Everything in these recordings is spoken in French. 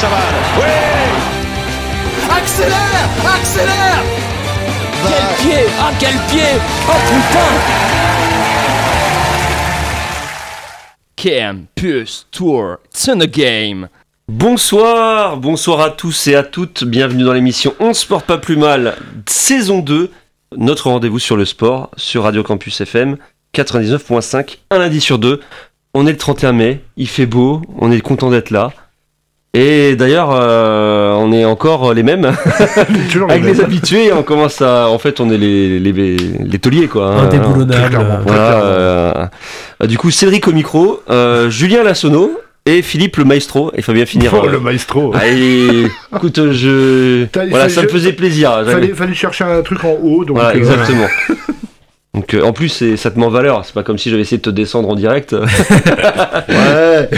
Chaval. Oui Accélère Accélère. Quel pied Ah quel pied. Oh putain. Campus Tour, it's in the game. Bonsoir, bonsoir à tous et à toutes, bienvenue dans l'émission On se porte pas plus mal, saison 2, notre rendez-vous sur le sport, sur Radio Campus FM 99.5, un lundi sur deux. On est le 31 mai, il fait beau, on est content d'être là. Et d'ailleurs, euh, on est encore les mêmes, Toujours avec les habitués, on commence à... En fait, on est les, les, les tauliers, quoi. hein. Très Indéboulonnable. clairement. Voilà, euh, euh, du coup, Cédric au micro, euh, Julien Lassono et Philippe le maestro. Il faut bien finir. Oh, euh, le maestro. Allez, écoute, je. Voilà, ça me faisait plaisir. Fallait, fallait chercher un truc en haut, donc Voilà, exactement. Donc, euh, en plus, ça te met en valeur. C'est pas comme si j'avais essayé de te descendre en direct. ouais.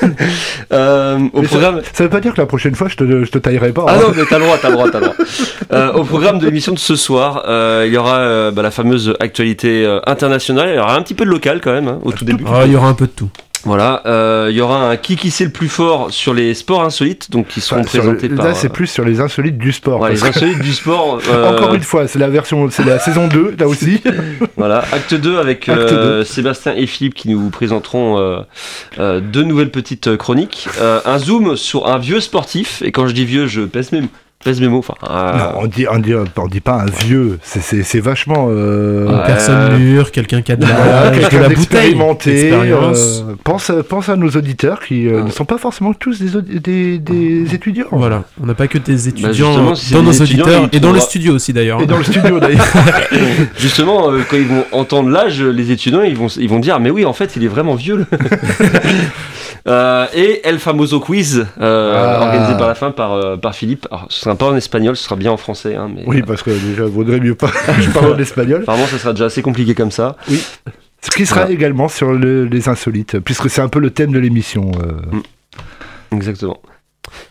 Euh, au Mais ça- programme. Ça veut pas dire que la prochaine fois je te, je te taillerai pas. Ah hein. non, mais t'as le droit, t'as le droit, t'as le droit. Euh, au programme de l'émission de ce soir, euh, il y aura euh, bah, la fameuse actualité euh, internationale. Il y aura un petit peu de local quand même, hein, au tout début. Ah, il y aura un peu de tout. Voilà, euh, il y aura un qui qui c'est le plus fort sur les sports insolites, donc qui seront Enfin, présentés le- par. Là, c'est plus sur les insolites du sport. Ouais, les insolites du sport. euh, Encore une fois, c'est la version, c'est la saison 2, là aussi. Voilà, acte 2 avec Acte euh, Sébastien et Philippe qui nous présenteront euh, deux nouvelles petites chroniques. Euh, un zoom sur un vieux sportif, et quand je dis vieux, je pèse mes, pèse mes mots. Enfin, euh, Non, on dit, on dit, on dit pas un vieux, c'est- c'est c'est vachement. euh, Une personne mûre, quelqu'un qui a de Voilà, l'âge, de la bouteille, euh, pense, à- pense à nos auditeurs qui Ah. ne sont pas forcément tous des, des, des étudiants. Voilà, on n'a pas que des étudiants Bah, si c'est dans des nos étudiants, auditeurs et dans le studio aussi d'ailleurs. Et dans le studio d'ailleurs. justement, euh, quand ils vont entendre l'âge, les étudiants, ils vont, ils vont dire, mais oui, en fait, il est vraiment vieux. Euh, et El Famoso Quiz, euh, Ah. organisé par la fin par, euh, par Philippe. Alors, ce sera pas en espagnol, ce sera bien en français. Hein, mais, oui, parce que déjà, vaudrait mieux pas. je parle l'espagnol. Apparemment, ça sera déjà assez compliqué comme ça. Ce qui sera Voilà. également sur le- les insolites, puisque c'est un peu le thème de l'émission. euh. Exactement.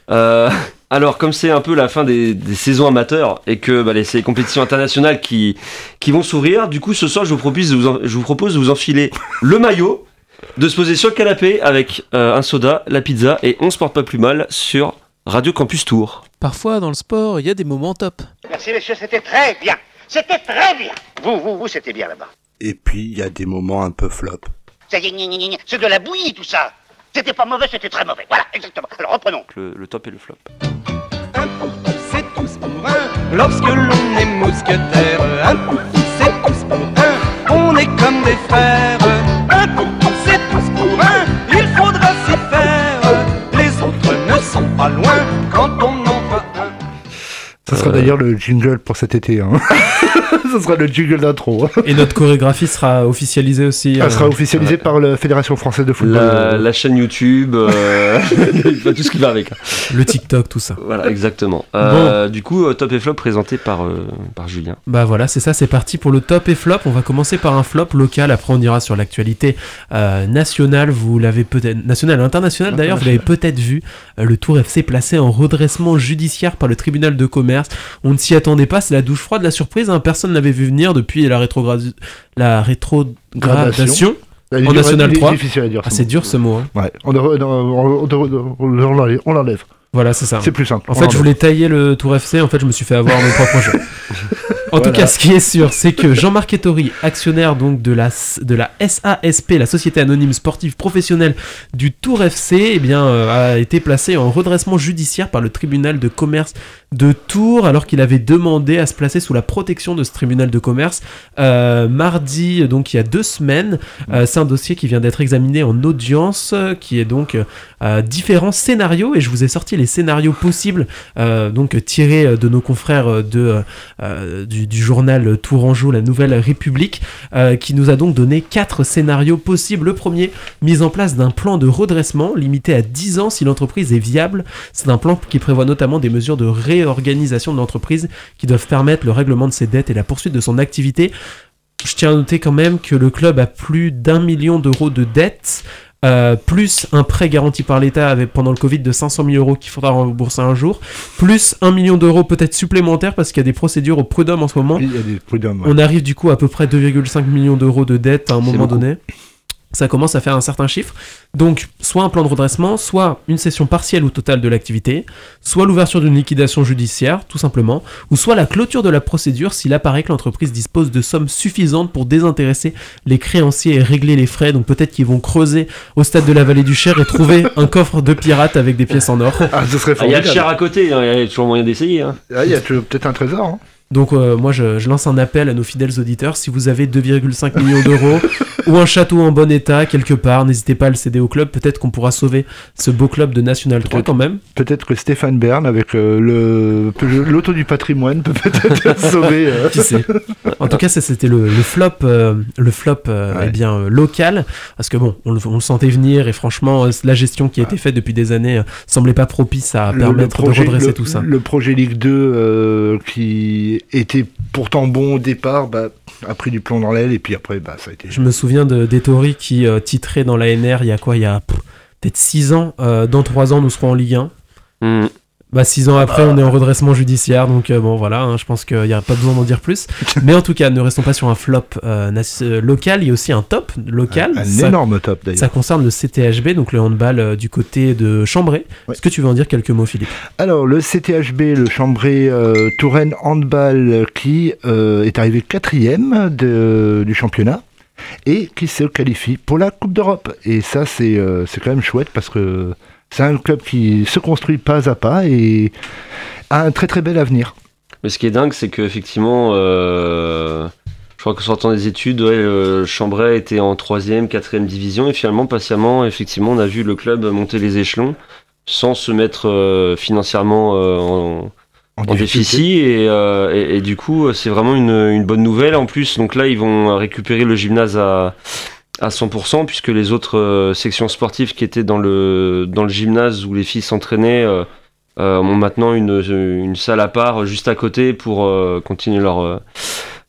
Euh, alors, comme c'est un peu la fin des, des saisons amateurs et que bah, les, c'est les compétitions internationales qui, qui vont s'ouvrir, du coup, ce soir, je vous, propose de vous en- je vous propose de vous enfiler le maillot, de se poser sur le canapé avec euh, un soda, la pizza et on se porte pas plus mal sur Radio Campus Tour. Parfois dans le sport, il y a des moments top. Merci messieurs, c'était très bien. C'était très bien. Vous, vous, vous, c'était bien là-bas. Et puis, il y a des moments un peu flop. Ça y est, c'est de la bouillie tout ça. C'était pas mauvais, c'était très mauvais. Voilà, exactement. Alors reprenons. Le, le top et le flop. Un pour tous, c'est tous pour un. Lorsque l'on est mousquetaire, un pour tous, c'est tous pour un. On est comme des frères. Un pour pas loin quand on en voit un. Ça sera Euh. d'ailleurs le jingle pour cet été. Hein. Ça sera le jingle d'intro. Et notre chorégraphie sera officialisée aussi. Ça euh, sera officialisé par la Fédération française de football. La, la chaîne YouTube, euh, tout ce qui va avec. le TikTok, tout ça. Voilà, exactement. Euh, Du coup, euh, top et flop présenté par, euh, par Julien. Bah voilà, c'est ça, c'est parti pour le top et flop. On va commencer par un flop local, après on ira sur l'actualité euh, nationale. Vous l'avez peut-être nationale, internationale d'ailleurs, vous l'avez peut-être vu. euh, le Tour FC placé en redressement judiciaire par le tribunal de commerce. On ne s'y attendait pas, c'est la douche froide, la surprise. hein. Personne n'avait vu venir depuis la rétrogradation. La rétrogradation. Elle est en National il est 3. difficile à dire. Ah, ce c'est dur ce mot. On, l'enlève. Voilà, c'est ça. C'est plus simple. En fait, je voulais tailler le Tour FC, en fait, je me suis fait avoir mon propre jeu. En tout cas, ce qui est sûr, c'est que Jean-Marc Ettori, actionnaire donc de la, de la SASP, la Société Anonyme Sportive Professionnelle du Tour FC, eh bien, euh, a été placé en redressement judiciaire par le tribunal de commerce de Tours, alors qu'il avait demandé à se placer sous la protection de ce tribunal de commerce. Euh, mardi, donc il y a deux semaines, euh, c'est un dossier qui vient d'être examiné en audience, qui est donc différents scénarios, et je vous ai sorti les scénarios possibles, donc tirés de nos confrères de, euh, du, journal Tourangeau, la Nouvelle République, euh, qui nous a donc donné quatre scénarios possibles. Le premier, mise en place d'un plan de redressement limité à 10 ans si l'entreprise est viable. C'est un plan qui prévoit notamment des mesures de réorganisation de l'entreprise qui doivent permettre le règlement de ses dettes et la poursuite de son activité. Je tiens à noter quand même que le club a plus d'un million d'euros de dettes. Euh, plus un prêt garanti par l'État avec pendant le Covid de 500 000 euros qu'il faudra rembourser un jour, plus un million d'euros peut-être supplémentaires parce qu'il y a des procédures au prud'homme en ce moment. Il y a des prud'hommes. ouais. On arrive du coup à peu près 2,5 millions d'euros de dettes à un moment beaucoup. donné. Ça commence à faire un certain chiffre. Donc, soit un plan de redressement, soit une session partielle ou totale de l'activité, soit l'ouverture d'une liquidation judiciaire, tout simplement, ou soit la clôture de la procédure s'il apparaît que l'entreprise dispose de sommes suffisantes pour désintéresser les créanciers et régler les frais. Donc, peut-être qu'ils vont creuser au stade de la vallée du Cher et trouver un coffre de pirates avec des pièces en or. Ah, ce serait Ah, Il y a le cher à côté, hein, il y a toujours moyen d'essayer. hein. Ah, il y a peut-être un trésor. hein. Donc euh, moi je, je lance un appel à nos fidèles auditeurs, si vous avez 2,5 millions d'euros ou un château en bon état quelque part, n'hésitez pas à le céder au club, peut-être qu'on pourra sauver ce beau club de National 3 quand même. Peut-être que Stéphane Bern, avec euh, le l'auto du patrimoine, peut peut-être sauver. euh, Qui sait En tout cas c'était le, le flop, euh, le flop euh, Ouais. eh bien, local, parce que bon, on, le- on le sentait venir et franchement la gestion qui a été faite depuis des années semblait pas propice à permettre le projet- de redresser tout ça. Le projet Ligue 2, euh, qui était pourtant bon au départ, bah, a pris du plomb dans l'aile et puis après, bah, ça a été. Je me souviens de d'Etori qui euh, titrait dans l'ANR il y a quoi Il y a peut-être 6 ans, euh, dans 3 ans nous serons en Ligue 1. Hmm. Bah, six ans après, on est en redressement judiciaire, donc euh, bon, voilà, hein, je pense qu'il n'y a pas besoin d'en dire plus. Mais en tout cas, ne restons pas sur un flop euh, euh, local, il y a aussi un top local. Un ça, énorme top d'ailleurs. ça concerne le CTHB, donc le handball euh, du côté de Chambray. Ouais. Est-ce que tu veux en dire quelques mots, Philippe? Alors, le CTHB, le Chambray Touraine Handball, qui est arrivé quatrième de- du championnat et qui se qualifie pour la Coupe d'Europe. Et ça, c'est c'est quand même chouette parce que c'est un club qui se construit pas à pas et a un très très bel avenir. Mais ce qui est dingue, c'est qu'effectivement, euh, je crois que sortant des études, ouais, euh, Chambray était en 3ème, 4ème division, et finalement, patiemment, effectivement, on a vu le club monter les échelons sans se mettre euh, financièrement euh, en, déficit, et, et, et du coup, c'est vraiment une, une bonne nouvelle. En plus, donc là, ils vont récupérer le gymnase à à 100% puisque les autres euh, sections sportives qui étaient dans le dans le gymnase où les filles s'entraînaient euh, euh, ont maintenant une, une salle à part juste à côté pour continuer leur,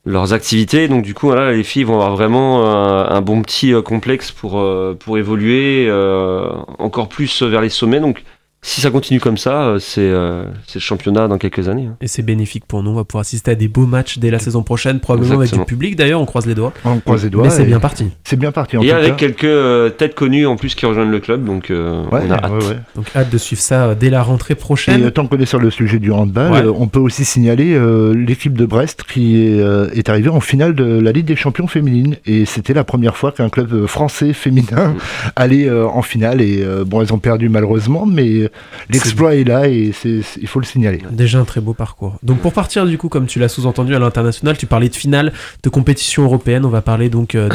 leurs activités. Donc du coup, voilà, les filles vont avoir vraiment un, bon petit complexe pour, pour évoluer euh, encore plus vers les sommets. Donc si ça continue comme ça, euh, c'est euh, c'est le championnat dans quelques années. hein. Et c'est bénéfique pour nous, on va pouvoir assister à des beaux matchs dès la saison prochaine, probablement Exactement. avec du public d'ailleurs, on croise les doigts. On croise les doigts. Mais c'est et bien parti. C'est bien parti en Et tout avec cas. quelques euh, têtes connues en plus qui rejoignent le club, donc euh, Ouais, on a hâte. ouais, ouais. Donc hâte de suivre ça euh, dès la rentrée Et prochaine. euh, tant qu'on est sur le sujet du handball, Ouais. euh, on peut aussi signaler euh, l'équipe de Brest qui est, euh, est arrivée en finale de la Ligue des champions féminines. Et c'était la première fois qu'un club français féminin Mm. allait euh, en finale. Et euh, bon, elles ont perdu malheureusement, mais euh, l'exploit est là et c'est, c'est- il faut le signaler. Déjà un très beau parcours. Donc pour partir du coup, comme tu l'as sous-entendu à l'international, tu parlais de finale de compétition européenne. On va parler donc euh,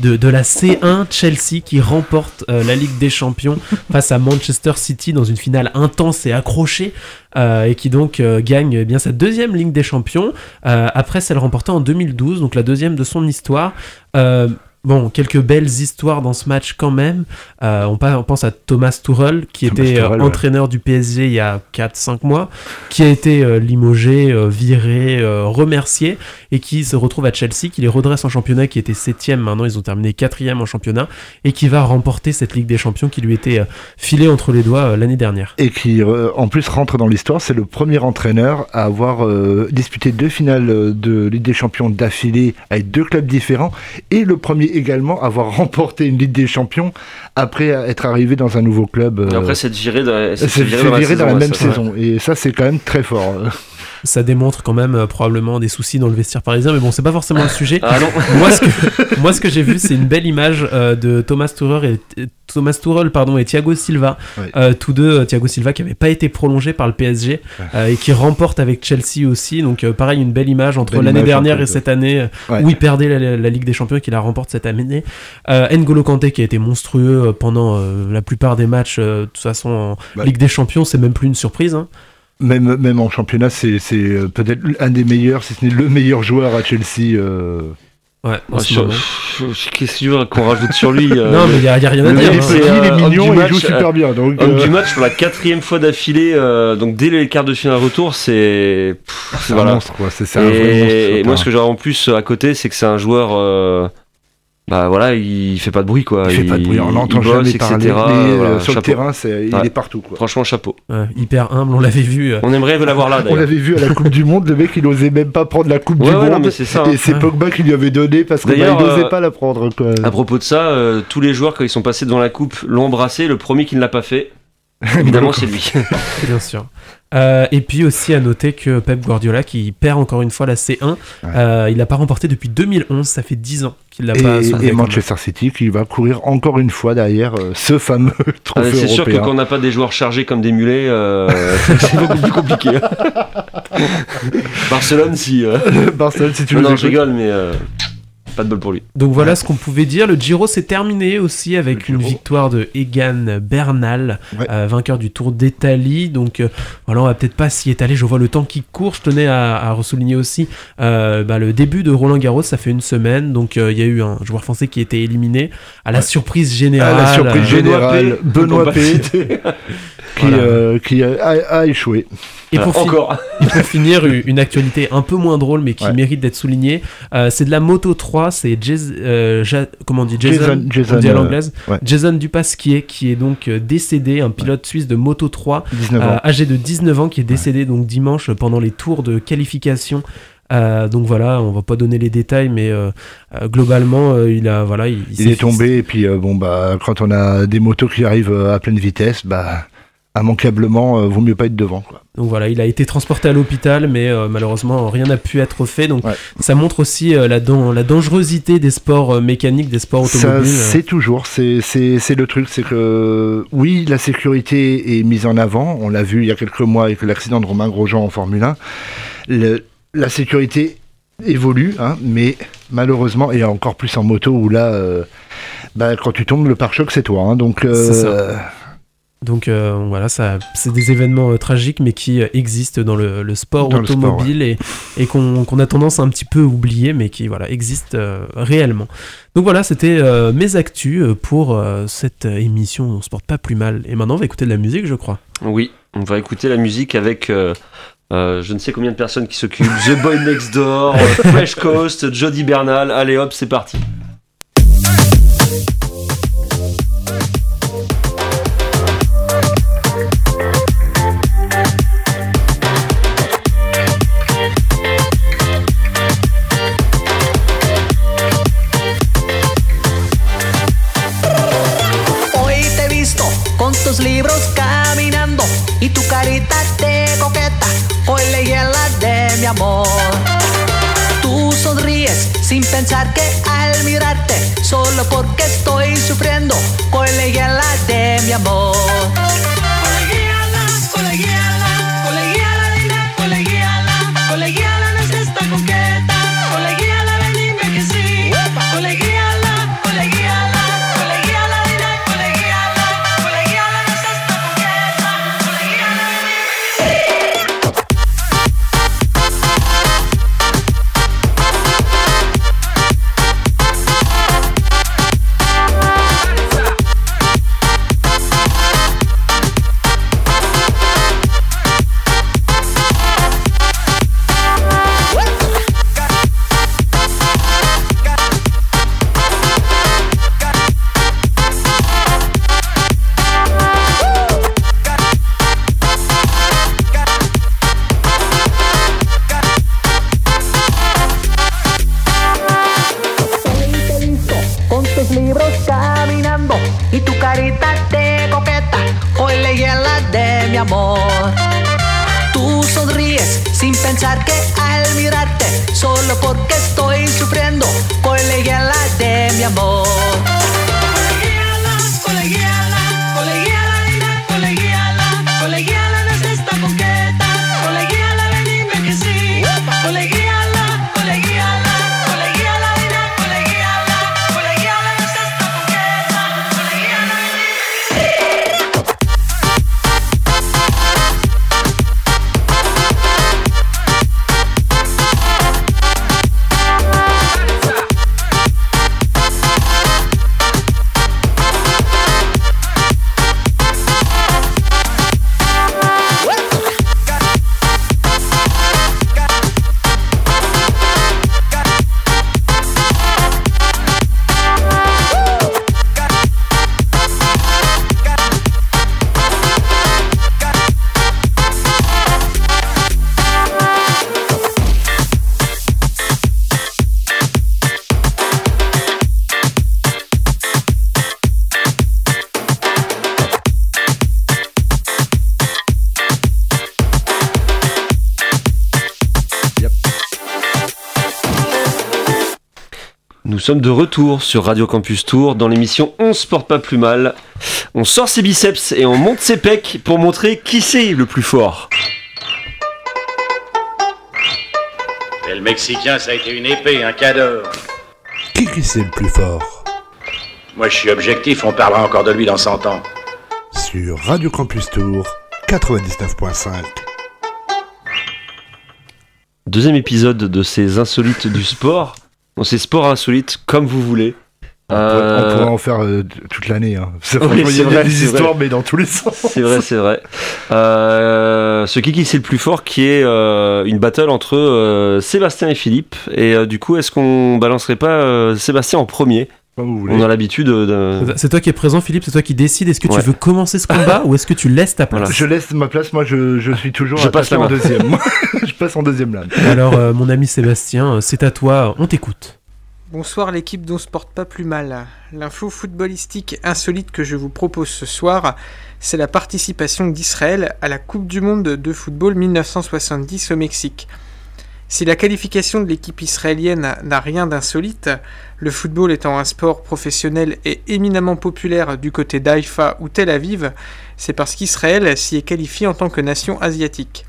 de, de, de la C1 Chelsea qui remporte euh, la Ligue des Champions face à Manchester City dans une finale intense et accrochée euh, et qui donc euh, gagne eh bien sa deuxième Ligue des Champions euh, après celle remportée en 2012, donc la deuxième de son histoire. Bon, quelques belles histoires dans ce match quand même. Euh, on, pense à Thomas Tuchel, qui Thomas était euh, ouais. entraîneur du PSG il y a 4-5 mois, qui a été euh, limogé, euh, viré, remercié, et qui se retrouve à Chelsea, qui les redresse en championnat, qui était 7 maintenant ils ont terminé 4 en championnat, et qui va remporter cette Ligue des Champions qui lui était filée entre les doigts l'année dernière. Et qui, en plus, rentre dans l'histoire. C'est le premier entraîneur à avoir disputé deux finales de Ligue des champions d'affilée avec deux clubs différents. Et le premier également avoir remporté une Ligue des champions après être arrivé dans un nouveau club. Et euh, après, c'est viré, dans, c'est c'est viré dans la même saison. Et ça, c'est quand même très fort. Ça démontre quand même euh, probablement des soucis dans le vestiaire parisien, mais bon, c'est pas forcément le sujet. Ah non, moi, ce que, moi, ce que j'ai vu, c'est une belle image euh, de Thomas Tuchel et Thomas Tuchel, pardon, et Thiago Silva. Euh, tous deux. Thiago Silva qui avait pas été prolongé par le PSG euh, et qui remporte avec Chelsea aussi. Donc, euh, pareil, une belle image entre l'année dernière et cette année Ouais. où il perdait la, la Ligue des Champions et qu'il la remporte cette année. Euh, N'Golo Kanté qui a été monstrueux pendant euh, la plupart des matchs. euh, de toute façon, en Ouais. Ligue des Champions, c'est même plus une surprise. hein. Même, même en championnat, c'est c'est, euh, peut-être un des meilleurs, si ce n'est le meilleur joueur à Chelsea. euh. Ouais, Qu'est-ce que tu veux qu'on rajoute sur lui euh, Non, mais il y, a rien à dire. il est hein. il est euh, homme mignon, il joue super bien. Donc, Homme euh, du match pour la quatrième fois d'affilée, euh, donc dès les quarts de finale retour, c'est c'est un monstre, quoi. C'est un vrai monstre. Et moi, ce que j'aurais en plus à côté, c'est que c'est un joueur. Bah voilà, il fait pas de bruit quoi. Il fait pas de bruit, on bosse, jamais parler. etc. Mais euh, Voilà, sur le terrain, il Ouais. est partout. Quoi. Franchement, chapeau. Ouais, hyper humble, on l'avait vu. euh, On aimerait l'avoir là On l'avait vu à la Coupe du Monde, le mec il osait même pas prendre la Coupe Ouais, du ouais, non, Monde. mais c'est ça. hein. Et c'est Ouais. Pogba qui lui avait donné parce qu'il D'ailleurs, n'osait euh, pas la prendre. Quoi. À propos de ça, euh, tous les joueurs quand ils sont passés devant la coupe l'ont embrassé. Le premier qui ne l'a pas fait, évidemment, c'est lui. Bien sûr. Euh, et puis aussi à noter que Pep Guardiola, qui perd encore une fois la C1, euh, il l'a pas remporté depuis 2011, ça fait 10 ans qu'il l'a pas Et. Manchester City qui va courir encore une fois derrière euh, ce fameux Ah, trophée c'est sûr que quand on n'a pas des joueurs chargés comme des mulets, euh, c'est beaucoup plus compliqué. Barcelone, si. euh. Barcelone, si tu Non, nous non, je rigole, mais euh, pas de bol pour lui. Donc voilà ce qu'on pouvait dire. Le Giro s'est terminé aussi avec une victoire de Egan Bernal, Ouais. euh, vainqueur du Tour d'Italie. Donc euh, voilà, on va peut-être pas s'y étaler. Je vois le temps qui court. Je tenais à, à souligner aussi euh, bah, le début de Roland Garros. Ça fait une semaine. Donc il y a eu un joueur français qui a été éliminé à la surprise À générale. la surprise générale, Benoît Pour P, qui, Voilà. qui a, échoué. Et pour, fi- Encore. et pour finir, une actualité un peu moins drôle, mais qui mérite d'être soulignée, c'est de la Moto 3, c'est euh, Ja- comment on dit Jason, Jason- Jason, on dit à euh, l'anglaise, ouais. Jason Dupasquier, qui est donc euh, décédé, un pilote suisse de Moto 3, 19 euh, ans. âgé de 19 ans, qui est décédé donc dimanche pendant les tours de qualification. Euh, donc voilà, on va pas donner les détails, mais euh, euh, globalement, il a voilà, il, Il s'est est tombé et puis bon bah quand on a des motos qui arrivent à pleine vitesse, bah immanquablement euh, vaut mieux pas être devant quoi. Donc voilà, il a été transporté à l'hôpital, mais euh, malheureusement rien n'a pu être fait. Donc Ouais. ça montre aussi euh, la, dan- la dangerosité des sports euh, mécaniques, des sports Ça automobiles. c'est toujours, c'est le truc, c'est que oui la sécurité est mise en avant. On l'a vu il y a quelques mois avec l'accident de Romain Grosjean en Formule 1. Le- la sécurité évolue, hein, mais malheureusement et encore plus en moto où là. bah, quand tu tombes, le pare-choc, c'est toi. hein, donc, ça. Donc euh, voilà, ça, c'est des événements euh, tragiques, mais qui euh, existent dans le, le sport Dans le sport, automobile et, et qu'on qu'on a tendance à un petit peu oublier, mais qui voilà existent réellement. Donc voilà, c'était mes actus pour cette émission. On se porte pas plus mal. Et maintenant, on va écouter de la musique, je crois. Oui, on va écouter la musique avec je ne sais combien de personnes qui s'occupent. The Boy Next Door, Fresh Coast, Jody Bernal. Allez hop, c'est parti. Porque estoy sufriendo, leí la de mi amor. Amor. Tú sonríes sin pensar que al mirarte, solo porque estoy sufriendo, leí la de mi amor. Sommes de retour sur Radio Campus Tour dans l'émission On se porte pas plus mal. On sort ses biceps et on monte ses pecs pour montrer qui c'est le plus fort. Et le Mexicain, ça a été une épée, un cadeau. Qui qui c'est le plus fort? Moi, je suis objectif, on parlera encore de lui dans 100 ans. Sur Radio Campus Tour 99.5. Deuxième épisode de ces insolites du sport. Bon, ces sports insolites comme vous voulez. On pourrait- Euh, On pourrait en faire euh, toute l'année. Hein. Oui, il y c'est a vrai, des c'est histoires, vrai. mais dans tous les sens. C'est vrai, c'est vrai. Euh, ce qui c'est le plus fort qui est une battle entre Sébastien et Philippe. Et du coup, est-ce qu'on balancerait pas Sébastien en premier? Comme vous voulez. On a l'habitude de. C'est toi qui es présent, Philippe, c'est toi qui décides. Est-ce que Ouais. tu veux commencer ce combat ou est-ce que tu laisses ta place Voilà. Je laisse ma place, moi je, je suis toujours Je passe attaqué la en deuxième. Je passe en deuxième lame. Alors, euh, mon ami Sébastien, euh, c'est à toi, on t'écoute. Bonsoir l'équipe dont se porte pas plus mal. L'info footballistique insolite que je vous propose ce soir, c'est la participation d'Israël à la Coupe du Monde de football 1970 au Mexique. Si la qualification de l'équipe israélienne n'a rien d'insolite, le football étant un sport professionnel et éminemment populaire du côté d'Haïfa ou Tel Aviv, c'est parce qu'Israël s'y est qualifié en tant que nation asiatique.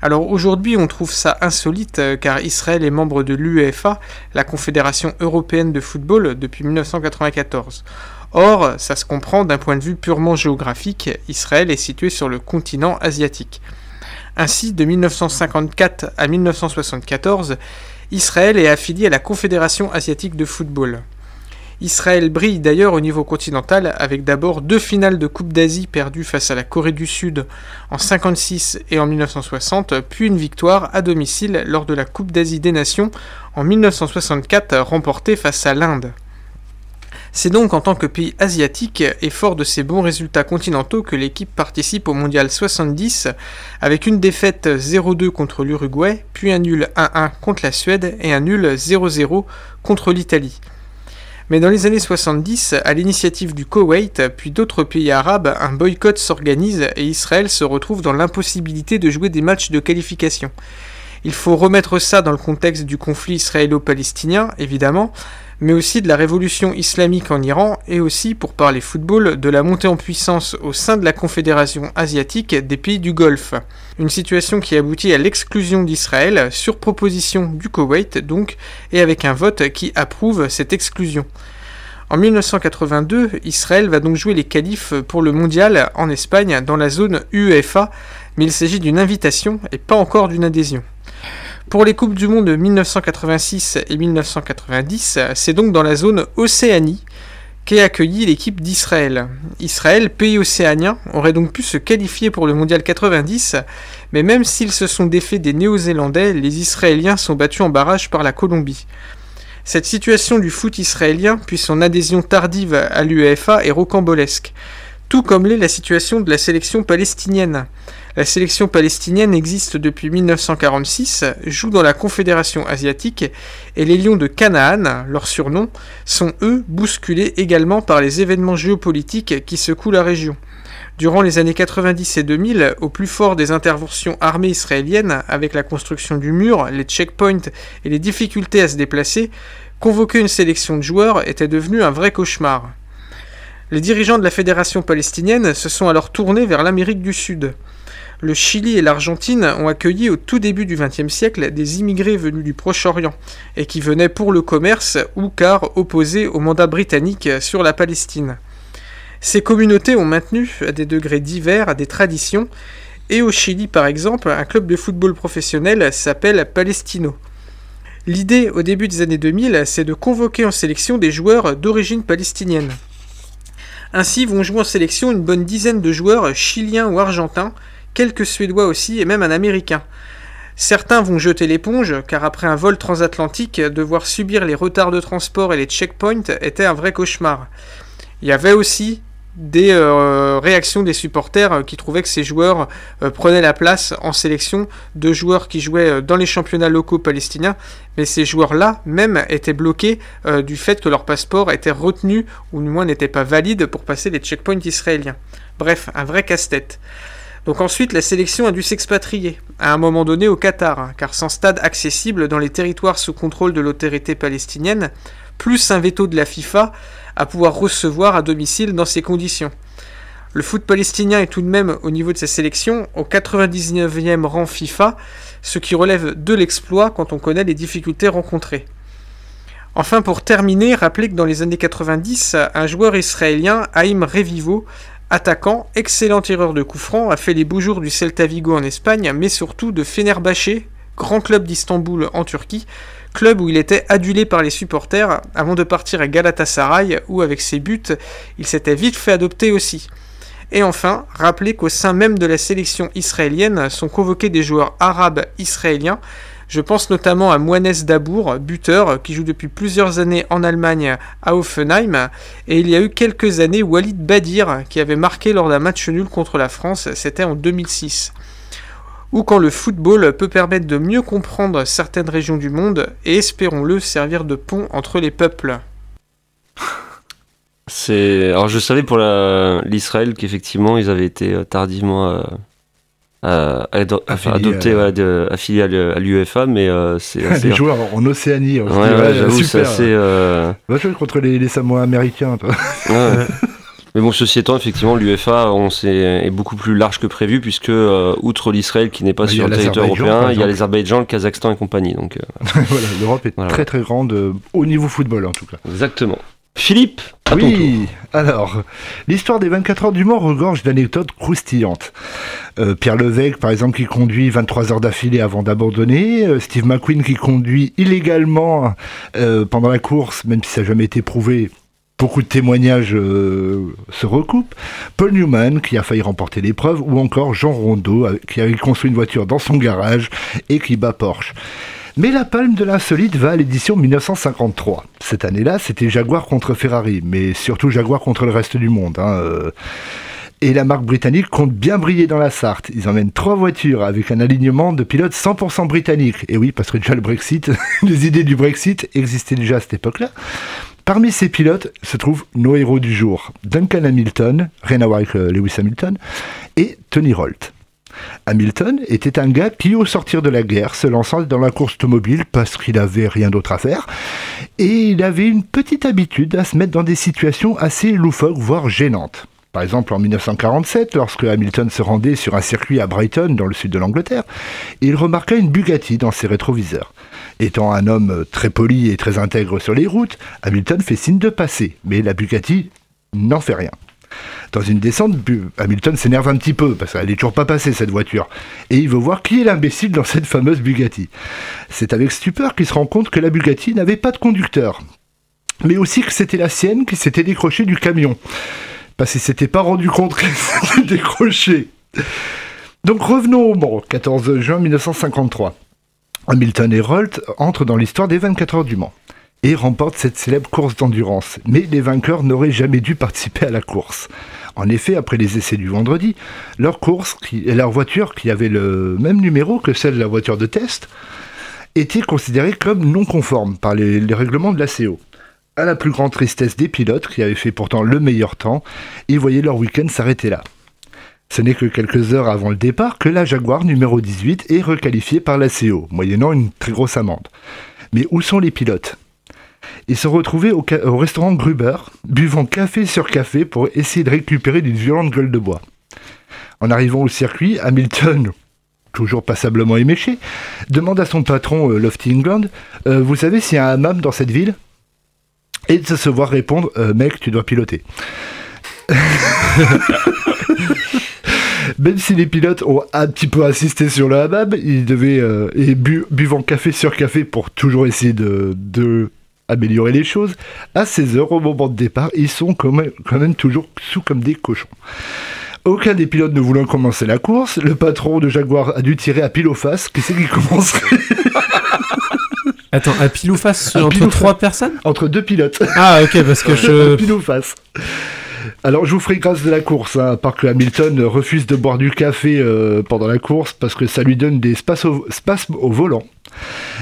Alors aujourd'hui on trouve ça insolite euh, car Israël est membre de l'UEFA, la Confédération européenne de football, depuis 1994. Or, ça se comprend d'un point de vue purement géographique, Israël est situé sur le continent asiatique. Ainsi, de 1954 à 1974, Israël est affilié à la Confédération asiatique de football. Israël brille d'ailleurs au niveau continental avec d'abord deux finales de Coupe d'Asie perdues face à la Corée du Sud en 56 et en 1960, puis une victoire à domicile lors de la Coupe d'Asie des Nations en 1964 remportée face à l'Inde. C'est donc en tant que pays asiatique et fort de ses bons résultats continentaux que l'équipe participe au Mondial 70 avec une défaite 0-2 contre l'Uruguay, puis un nul 1-1 contre la Suède et un nul 0-0 contre l'Italie. Mais dans les années 70, à l'initiative du Koweït, puis d'autres pays arabes, un boycott s'organise et Israël se retrouve dans l'impossibilité de jouer des matchs de qualification. Il faut remettre ça dans le contexte du conflit israélo-palestinien, évidemment, mais aussi de la révolution islamique en Iran et aussi, pour parler football, de la montée en puissance au sein de la Confédération asiatique des pays du Golfe. Une situation qui aboutit à l'exclusion d'Israël sur proposition du Koweït donc, et avec un vote qui approuve cette exclusion. En 1982, Israël va donc jouer les qualifs pour le mondial en Espagne dans la zone UEFA, mais il s'agit d'une invitation et pas encore d'une adhésion. Pour les Coupes du Monde de 1986 et 1990, c'est donc dans la zone Océanie qu'est accueillie l'équipe d'Israël. Israël, pays océanien, aurait donc pu se qualifier pour le Mondial 90, mais même s'ils se sont défaits des Néo-Zélandais, les Israéliens sont battus en barrage par la Colombie. Cette situation du foot israélien, puis son adhésion tardive à l'UEFA est rocambolesque, tout comme l'est la situation de la sélection palestinienne. La sélection palestinienne existe depuis 1946, joue dans la Confédération asiatique, et les Lions de Canaan, leur surnom, sont eux bousculés également par les événements géopolitiques qui secouent la région. Durant les années 90 et 2000, au plus fort des interventions armées israéliennes, avec la construction du mur, les checkpoints et les difficultés à se déplacer, convoquer une sélection de joueurs était devenu un vrai cauchemar. Les dirigeants de la fédération palestinienne se sont alors tournés vers l'Amérique du Sud. Le Chili et l'Argentine ont accueilli au tout début du XXe siècle des immigrés venus du Proche-Orient et qui venaient pour le commerce ou car opposés au mandat britannique sur la Palestine. Ces communautés ont maintenu, à des degrés divers, des traditions, et au Chili par exemple, un club de football professionnel s'appelle Palestino. L'idée au début des années 2000, c'est de convoquer en sélection des joueurs d'origine palestinienne. Ainsi vont jouer en sélection une bonne dizaine de joueurs chiliens ou argentins, quelques Suédois aussi et même un Américain. Certains vont jeter l'éponge, car après un vol transatlantique, devoir subir les retards de transport et les checkpoints était un vrai cauchemar. Il y avait aussi des euh, réactions des supporters qui trouvaient que ces joueurs euh, prenaient la place en sélection de joueurs qui jouaient euh, dans les championnats locaux palestiniens, mais ces joueurs-là même étaient bloqués euh, du fait que leur passeport était retenu ou du moins n'était pas valide pour passer les checkpoints israéliens. Bref, un vrai casse-tête. Donc ensuite, la sélection a dû s'expatrier, à un moment donné au Qatar, car sans stade accessible dans les territoires sous contrôle de l'autorité palestinienne, plus un veto de la FIFA à pouvoir recevoir à domicile dans ces conditions. Le foot palestinien est tout de même au niveau de sa sélection au 99e rang FIFA, ce qui relève de l'exploit quand on connaît les difficultés rencontrées. Enfin, pour terminer, rappelez que dans les années 90, un joueur israélien, Haïm Revivo, attaquant, excellent tireur de coups francs, a fait les beaux jours du Celta Vigo en Espagne, mais surtout de Fenerbahçe, grand club d'Istanbul en Turquie, club où il était adulé par les supporters avant de partir à Galatasaray où avec ses buts, il s'était vite fait adopter aussi. Et enfin, rappelez qu'au sein même de la sélection israélienne sont convoqués des joueurs arabes israéliens. Je pense notamment à Moines Dabour, buteur, qui joue depuis plusieurs années en Allemagne à Offenheim. Et il y a eu quelques années Walid Badir, qui avait marqué lors d'un match nul contre la France, c'était en 2006 ou quand le football peut permettre de mieux comprendre certaines régions du monde et espérons-le servir de pont entre les peuples. C'est alors je savais pour la- l'Israël qu'effectivement ils avaient été euh, tardivement euh, euh, ado- Affiliés adoptés, à- ouais, de- affiliés à l'U- à l'UEFA, mais euh, c'est assez. Des joueurs en Océanie. Ouais, ouais, j'avoue, c'est super. assez. euh, Va jouer contre les, les Samoa américains, toi. Mais bon, ceci étant, effectivement, l'UEFA sait, est beaucoup plus large que prévu, puisque, euh, outre l'Israël qui n'est pas Bah, sur le territoire européen, il y a l'Azerbaïdjan, le Kazakhstan et compagnie. Donc, euh, voilà, l'Europe est Voilà. très très grande euh, au niveau football en tout cas. exactement. Philippe, à ton tour. Oui, alors, l'histoire des 24 heures du Mans regorge d'anecdotes croustillantes. Euh, Pierre Levesque, par exemple, qui conduit 23 heures d'affilée avant d'abandonner. Euh, Steve McQueen, qui conduit illégalement euh, pendant la course, même si ça n'a jamais été prouvé. Beaucoup de témoignages euh, se recoupent. Paul Newman, qui a failli remporter l'épreuve, ou encore Jean Rondeau, euh, qui avait construit une voiture dans son garage et qui bat Porsche. Mais la palme de l'insolite va à l'édition 1953. Cette année-là, c'était Jaguar contre Ferrari, mais surtout Jaguar contre le reste du monde. hein, euh. Et la marque britannique compte bien briller dans la Sarthe. Ils emmènent trois voitures avec un alignement de pilotes 100% britanniques. Et oui, parce que déjà le Brexit, les idées du Brexit existaient déjà à cette époque-là. Parmi ces pilotes se trouvent nos héros du jour. Duncan Hamilton, rien euh, Lewis Hamilton, et Tony Holt. Hamilton était un gars qui, au sortir de la guerre, se lançant dans la course automobile parce qu'il avait rien d'autre à faire. Et il avait une petite habitude à se mettre dans des situations assez loufoques, voire gênantes. Par exemple, en 1947, lorsque Hamilton se rendait sur un circuit à Brighton, dans le sud de l'Angleterre, il remarqua une Bugatti dans ses rétroviseurs. Étant un homme très poli et très intègre sur les routes, Hamilton fait signe de passer, mais la Bugatti n'en fait rien. Dans une descente, Hamilton s'énerve un petit peu parce qu'elle n'est toujours pas passée cette voiture. Et il veut voir qui est l'imbécile dans cette fameuse Bugatti. C'est avec stupeur qu'il se rend compte que la Bugatti n'avait pas de conducteur. Mais aussi que c'était la sienne qui s'était décrochée du camion. Parce qu'il s'était pas rendu compte qu'elle s'était décrochée. Donc revenons au Mans, 14 juin 1953. Hamilton et Holt entrent dans l'histoire des 24 heures du Mans et remportent cette célèbre course d'endurance. Mais les vainqueurs n'auraient jamais dû participer à la course. En effet, après les essais du vendredi, leur course et leur voiture, qui avait le même numéro que celle de la voiture de test, était considérée comme non conforme par les, les règlements de la CO. À la plus grande tristesse des pilotes, qui avaient fait pourtant le meilleur temps, ils voyaient leur week-end s'arrêter là. Ce n'est que quelques heures avant le départ que la Jaguar numéro 18 est requalifiée par la CO, moyennant une très grosse amende. Mais où sont les pilotes? Ils se retrouvaient au restaurant Gruber, buvant café sur café pour essayer de récupérer d'une violente gueule de bois. En arrivant au circuit, Hamilton, toujours passablement éméché, demande à son patron euh, Lofty England Euh, Vous savez s'il y a un hammam dans cette ville? Et de se voir répondre Euh, Mec, tu dois piloter. Même si les pilotes ont un petit peu insisté sur le hammam, ils devaient, euh, et bu- buvant café sur café pour toujours essayer de, de améliorer les choses, à 16h au moment de départ, ils sont quand même, quand même toujours sous comme des cochons. Aucun des pilotes ne voulant commencer la course, le patron de Jaguar a dû tirer à pile aux faces. Qui c'est qui commencerait? Attends, à pile ou face entre pile ou trois face. personnes Entre deux pilotes. Ah, ok, parce que je. pile ou face. Alors je vous ferai grâce de la course, hein, à part que Hamilton refuse de boire du café euh, pendant la course parce que ça lui donne des spasmes au, spasmes au volant.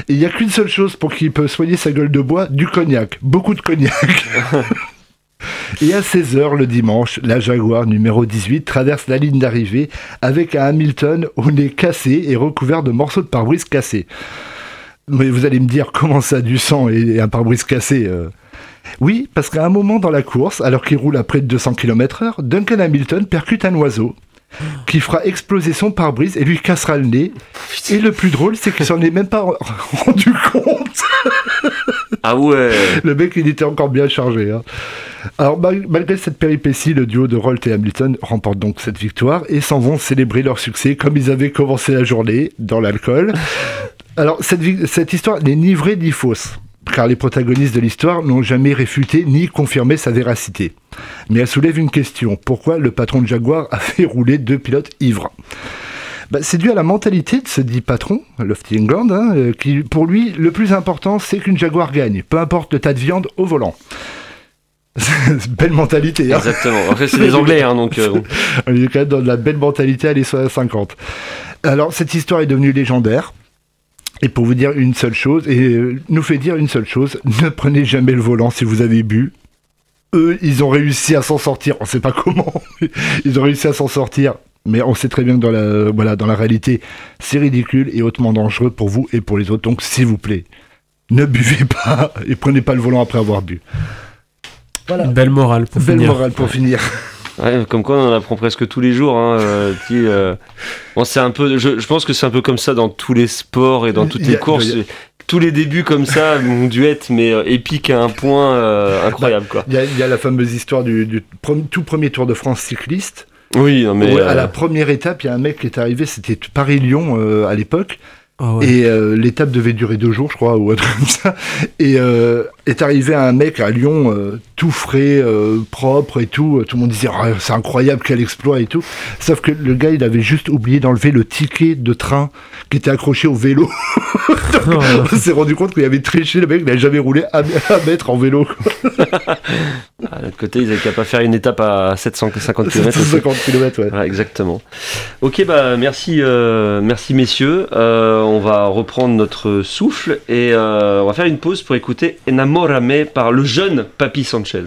Et il n'y a qu'une seule chose pour qu'il peut soigner sa gueule de bois, du cognac. Beaucoup de cognac. Et à 16h le dimanche, la Jaguar numéro 18 traverse la ligne d'arrivée avec un Hamilton au nez cassé et recouvert de morceaux de pare-brise cassés. Mais vous allez me dire comment ça, du sang et un pare-brise cassé euh Oui, parce qu'à un moment dans la course, alors qu'il roule à près de 200 km/h, Duncan Hamilton percute un oiseau qui fera exploser son pare-brise et lui cassera le nez. Et le plus drôle, c'est qu'il s'en est même pas rendu compte. Ah ouais Le mec, il était encore bien chargé. hein. Alors, mal- malgré cette péripétie, le duo de Rolt et Hamilton remporte donc cette victoire et s'en vont célébrer leur succès comme ils avaient commencé la journée, dans l'alcool. Alors, cette, histoire n'est ni vraie ni fausse, car les protagonistes de l'histoire n'ont jamais réfuté ni confirmé sa véracité. Mais elle soulève une question. Pourquoi le patron de Jaguar a fait rouler deux pilotes ivres? Bah, c'est dû à la mentalité de ce dit patron, Lofty England, hein, euh, qui, pour lui, le plus important, c'est qu'une Jaguar gagne, peu importe le tas de viande au volant. belle mentalité. Hein. Exactement. Après, c'est des Anglais, hein, donc. euh. On est quand même dans de la belle mentalité années 50. Alors, cette histoire est devenue légendaire. Et pour vous dire une seule chose, et euh, nous fait dire une seule chose, ne prenez jamais le volant si vous avez bu. Eux, ils ont réussi à s'en sortir. On sait pas comment, mais ils ont réussi à s'en sortir. Mais on sait très bien que dans la, voilà, dans la réalité, c'est ridicule et hautement dangereux pour vous et pour les autres. Donc, s'il vous plaît, ne buvez pas et prenez pas le volant après avoir bu. Voilà. Une belle morale pour Belle finir. morale pour finir. Ouais, comme quoi on en apprend presque tous les jours. Hein, euh, euh, bon, c'est un peu, je, je pense que c'est un peu comme ça dans tous les sports et dans toutes les a- courses. a- Tous les débuts comme ça dû être mais euh, épiques à un point incroyable. Il y, a, il y a la fameuse histoire du, tout premier Tour de France cycliste. Oui, non, mais euh, À la première étape, il y a un mec qui est arrivé, c'était Paris-Lyon euh, à l'époque. Ah ouais. Et euh, l'étape devait durer deux jours, je crois, ou un truc comme ça. Et euh, est arrivé un mec à Lyon, euh, tout frais, propre et tout. Tout le monde disait, Ah, c'est incroyable, quel exploit et tout. Sauf que le gars, il avait juste oublié d'enlever le ticket de train qui était accroché au vélo. Donc, on s'est rendu compte qu'il avait triché, le mec, il n'avait jamais roulé un, mètre en vélo. à l'autre côté, ils avaient qu'à pas faire une étape à 750 km. 750 km, ouais. Exactement. Ok, bah merci, merci messieurs. On va reprendre notre souffle et euh, on va faire une pause pour écouter Enamorame par le jeune Papi Sanchez.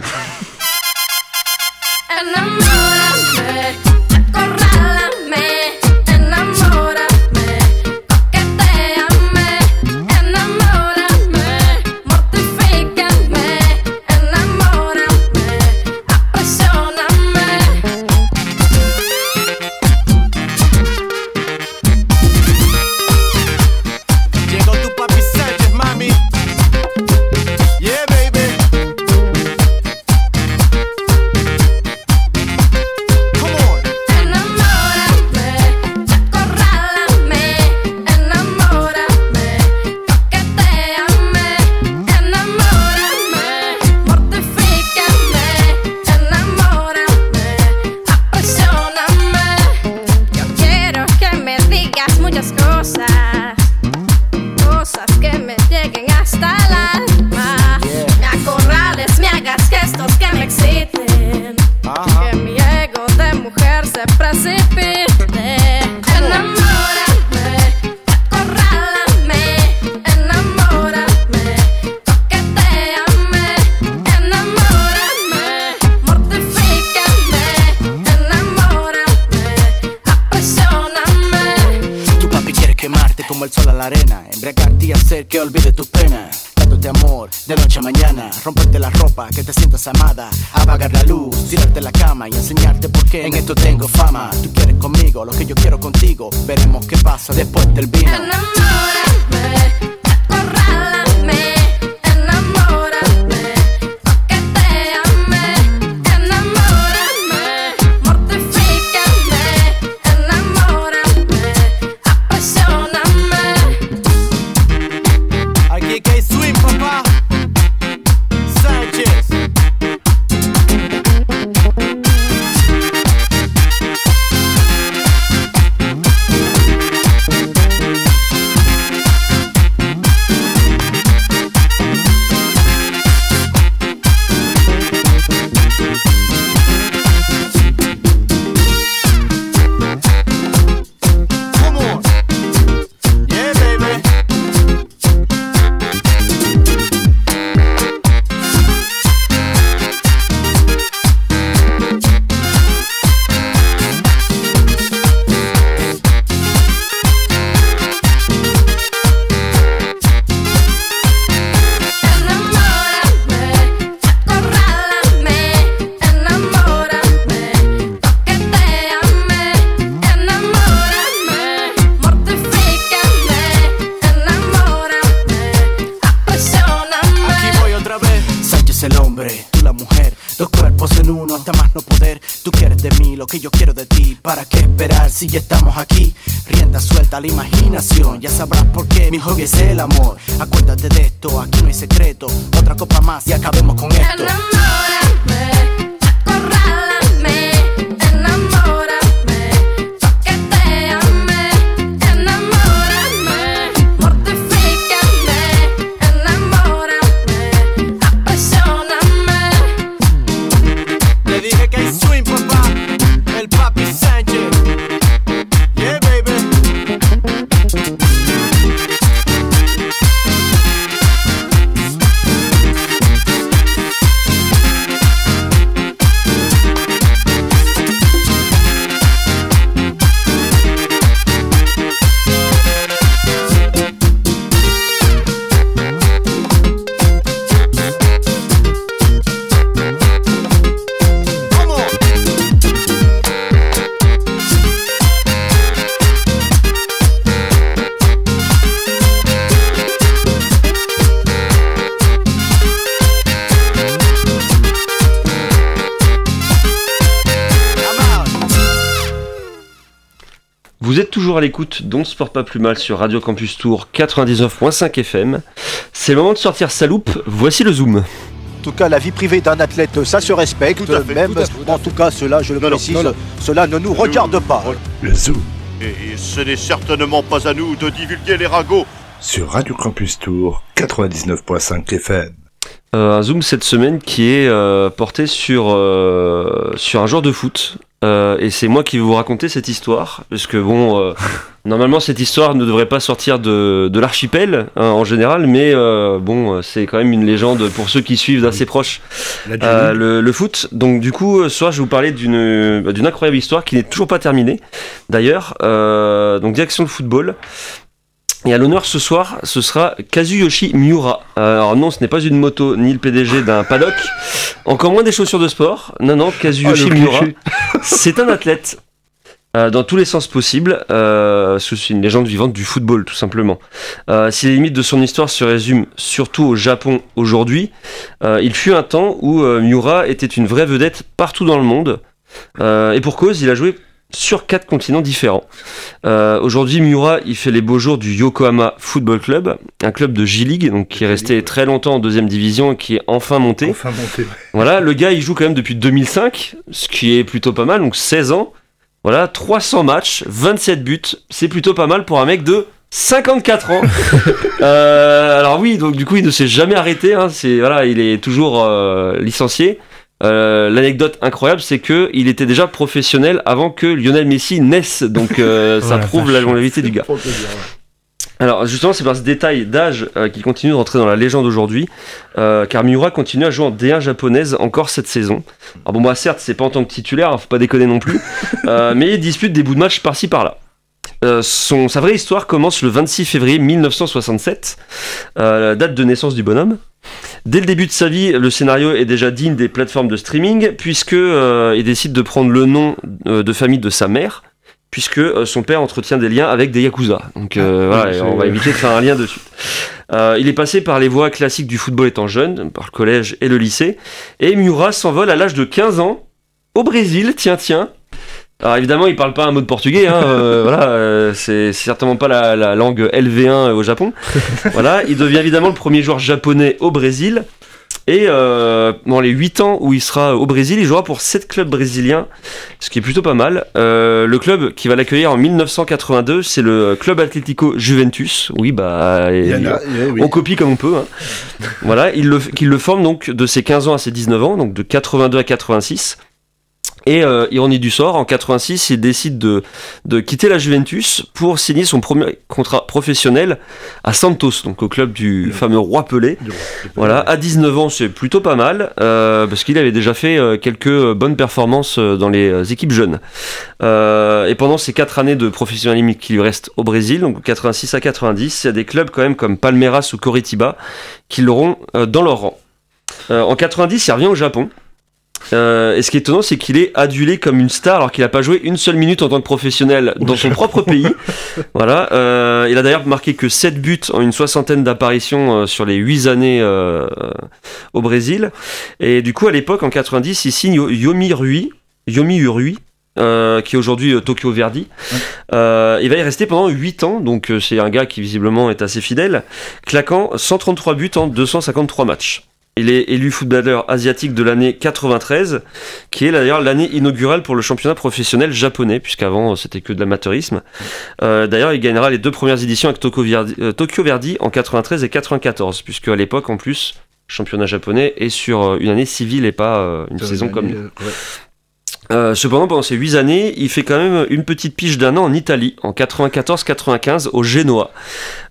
Vous êtes toujours à l'écoute d'On se porte pas plus mal sur Radio Campus Tour 99.5 FM. C'est le moment de sortir sa loupe, voici le zoom. En tout cas, la vie privée d'un athlète, ça se respecte. Tout à fait, même, tout à fait, tout à en tout cas, cela, je le Non, précise, non, non. cela ne nous regarde pas. Le Zoo Et ce n'est certainement pas à nous de divulguer les ragots. sur Radio Campus Tour 99.5 FM. Euh, un zoom cette semaine qui est euh, porté sur, euh, sur un joueur de foot. Euh, et c'est moi qui vais vous raconter cette histoire. Parce que bon, euh, normalement cette histoire ne devrait pas sortir de, de l'archipel hein, en général. Mais euh, bon, c'est quand même une légende pour ceux qui suivent d'assez proche le, le foot. Donc du coup, ce soir je vais vous parler d'une bah, d'une incroyable histoire qui n'est toujours pas terminée. D'ailleurs, donc direction de football. Et à l'honneur ce soir, ce sera Kazuyoshi Miura. Euh, alors non, ce n'est pas une moto ni le PDG d'un paddock, encore moins des chaussures de sport. Non, non, Kazuyoshi Oh, Miura, c'est un athlète. euh, dans tous les sens possibles, euh, c'est une légende vivante du football tout simplement. Euh, si les limites de son histoire se résument surtout au Japon aujourd'hui, il fut un temps où Miura était une vraie vedette partout dans le monde. Et pour cause, il a joué sur quatre continents différents. Euh, Aujourd'hui, Miura, il fait les beaux jours du Yokohama Football Club, un club de J-League, donc qui est resté très longtemps en deuxième division et qui est enfin monté. Enfin monté. ouais. Voilà, le gars, il joue quand même depuis 2005, ce qui est plutôt pas mal, donc 16 ans. Voilà, 300 matchs, 27 buts, c'est plutôt pas mal pour un mec de 54 ans. Euh, alors oui, donc du coup, il ne s'est jamais arrêté. Hein, c'est voilà, il est toujours euh, licencié. Euh, L'anecdote incroyable, c'est que il était déjà professionnel avant que Lionel Messi naisse. Donc euh, ça prouve la longévité du gars. Alors justement, c'est par ce détail d'âge euh, qu'il continue de rentrer dans la légende aujourd'hui, euh, car Miura continue à jouer en D1 japonaise encore cette saison. Alors bon, moi certes, c'est pas en tant que titulaire, hein, faut pas déconner non plus, euh, mais il dispute des bouts de match par-ci par-là. Euh, son, sa vraie histoire commence le 26 février 1967, euh, la date de naissance du bonhomme. Dès le début de sa vie, le scénario est déjà digne des plateformes de streaming, puisque euh, il décide de prendre le nom euh, de famille de sa mère, puisque euh, son père entretient des liens avec des yakuza. Donc euh, Ah, voilà, on va éviter de faire un lien dessus. Euh, il est passé par les voies classiques du football étant jeune, par le collège et le lycée, et Miura s'envole à l'âge de 15 ans au Brésil, tiens tiens. Alors évidemment, il parle pas un mot de portugais, hein, euh, voilà, euh, c'est certainement pas la, la langue LV1 au Japon. voilà, il devient évidemment le premier joueur japonais au Brésil. Et euh, dans les 8 ans où il sera au Brésil, il jouera pour 7 clubs brésiliens, ce qui est plutôt pas mal. Euh, le club qui va l'accueillir en 1982, c'est le Club Atlético Juventus. Oui, bah, Il y en a, oui. on copie comme on peut. hein. voilà, il le, qu'il le forme donc de ses 15 ans à ses 19 ans, donc de 82 à 86. Et euh, ironie du sort, en 86, il décide de, de quitter la Juventus pour signer son premier contrat professionnel à Santos, donc au club du fameux Roi Pelé. Voilà, à 19 ans, c'est plutôt pas mal, euh, parce qu'il avait déjà fait euh, quelques bonnes performances euh, dans les équipes jeunes. Et pendant ces quatre années de professionnalisme qui lui restent au Brésil, donc 86 à 90, il y a des clubs quand même comme Palmeiras ou Coritiba qui l'auront dans leur rang. En 90, il revient au Japon. Euh, et ce qui est étonnant, c'est qu'il est adulé comme une star alors qu'il n'a pas joué une seule minute en tant que professionnel dans son propre pays. Voilà. euh, il a d'ailleurs marqué que 7 buts en une soixantaine d'apparitions euh, sur les 8 années au Brésil. Et du coup, à l'époque, en 90, il signe Yo- Yomi Rui, Yomi Urui. euh, qui est aujourd'hui euh, Tokyo Verdy. Euh, il va y rester pendant 8 ans, donc c'est un gars qui visiblement est assez fidèle, claquant 133 buts en 253 matchs. Il est élu footballeur asiatique de l'année 93, qui est d'ailleurs l'année inaugurale pour le championnat professionnel japonais, puisqu'avant euh, c'était que de l'amateurisme. Euh, d'ailleurs, il gagnera les deux premières éditions avec Tokyo Verdy, euh, Tokyo Verdy en 93 et 94, puisque à l'époque en plus, championnat japonais est sur une année civile et pas une saison comme nous. euh, ouais. Euh, cependant, pendant ces 8 années, il fait quand même une petite pige d'un an en Italie, en 94-95, au Genoa.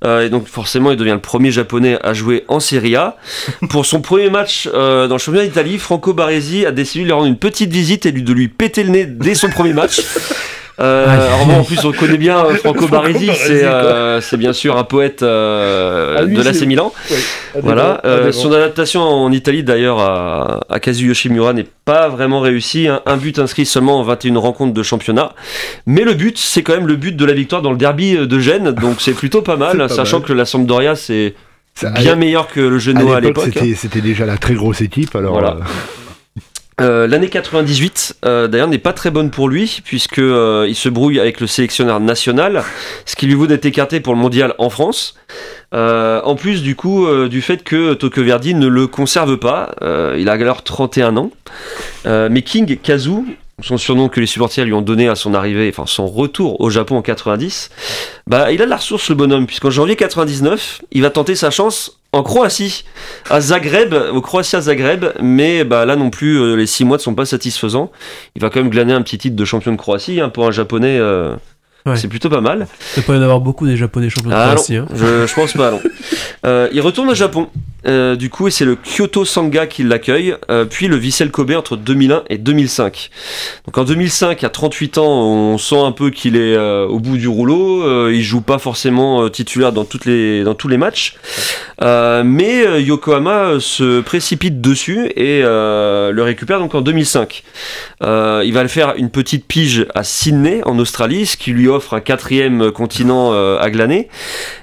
Euh, et donc, forcément, il devient le premier japonais à jouer en Serie A. Pour son premier match euh, dans le championnat d'Italie, Franco Baresi a décidé de lui rendre une petite visite et de lui péter le nez dès son premier match. Euh, Aïe. alors bon, en plus, on connaît bien euh, Franco Baresi, c'est euh, c'est bien sûr un poète euh, Ah, lui, de l'AC Milan. Voilà, son adaptation en Italie d'ailleurs à, à Kazu Yoshimura n'est pas vraiment réussie. hein. Un but inscrit seulement en 21 rencontres de championnat. Mais le but, c'est quand même le but de la victoire dans le derby de Gênes, donc c'est plutôt pas mal, pas sachant mal. que la Sampdoria c'est bien meilleur que le Genoa à l'époque, hein. c'était- c'était déjà la très grosse équipe. Alors, Voilà. euh, Euh, L'année 98, euh, d'ailleurs, n'est pas très bonne pour lui, puisque euh, il se brouille avec le sélectionneur national, ce qui lui vaut d'être écarté pour le mondial en France. Euh, en plus, du coup, du fait que Tokyo Verdy ne le conserve pas, il a alors 31 ans. Mais King Kazu, son surnom que les supporters lui ont donné à son arrivée, enfin son retour au Japon en 90, bah, il a de la ressource le bonhomme, puisqu'en janvier 99, il va tenter sa chance en Croatie, à Zagreb, au Croatia Zagreb, mais bah, là non plus, euh, les six mois ne sont pas satisfaisants. Il va quand même glaner un petit titre de champion de Croatie, hein, pour un japonais, euh, Ouais. c'est plutôt pas mal. Il peut y en avoir beaucoup des japonais champions de Ah Croatie. hein. je, je pense pas, non. Euh, il retourne au Japon, euh, du coup, et c'est le Kyoto Sanga qui l'accueille, euh, puis le Vissel Kobe entre 2001 et 2005. Donc en 2005, à 38 ans, on sent un peu qu'il est euh, au bout du rouleau, il joue pas forcément titulaire dans, toutes les, dans tous les matchs, mais Yokohama se précipite dessus et le récupère donc en 2005. Euh, il va le faire une petite pige à Sydney en Australie, ce qui lui offre un quatrième continent euh, à glaner.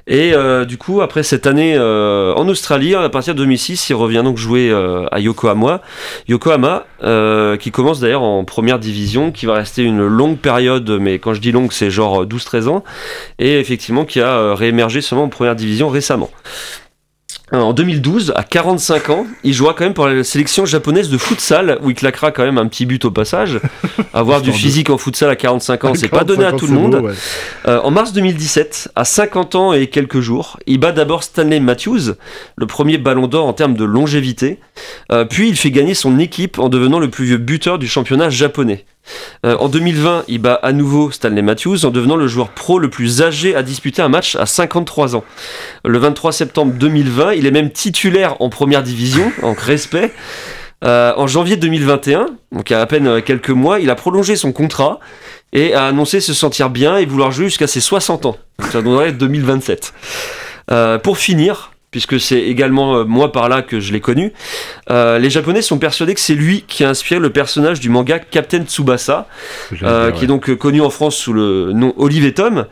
Et euh, du coup, après cette année euh, en Australie, à partir de 2006, il revient donc jouer euh, à Yokohama. Yokohama, euh, qui commence d'ailleurs en première division, qui va rester une longue période, mais quand je dis longue, c'est genre 12-13 ans, et effectivement qui a euh, réémergé seulement en première division récemment. Euh, En 2012, à 45 ans, il jouera quand même pour la sélection japonaise de futsal, où il claquera quand même un petit but au passage. Avoir du physique en futsal à 45 ans, c'est pas donné à 45 tout le monde. beau, ouais. Euh, en mars 2017, à 50 ans et quelques jours, il bat d'abord Stanley Matthews, le premier ballon d'or en termes de longévité. Euh, puis il fait gagner son équipe en devenant le plus vieux buteur du championnat japonais. Euh, en 2020, il bat à nouveau Stanley Matthews en devenant le joueur pro le plus âgé à disputer un match à 53 ans. Le 23 septembre 2020, il est même titulaire en première division, en respect. Euh, en janvier 2021, donc il y a à peine euh, quelques mois, il a prolongé son contrat et a annoncé se sentir bien et vouloir jouer jusqu'à ses 60 ans. Donc ça donnerait 2027. Euh, pour finir, puisque c'est également euh, moi par là que je l'ai connu, euh, les Japonais sont persuadés que c'est lui qui a inspiré le personnage du manga Captain Tsubasa, euh, dire, qui est donc euh, connu en France sous le nom Olive Tom.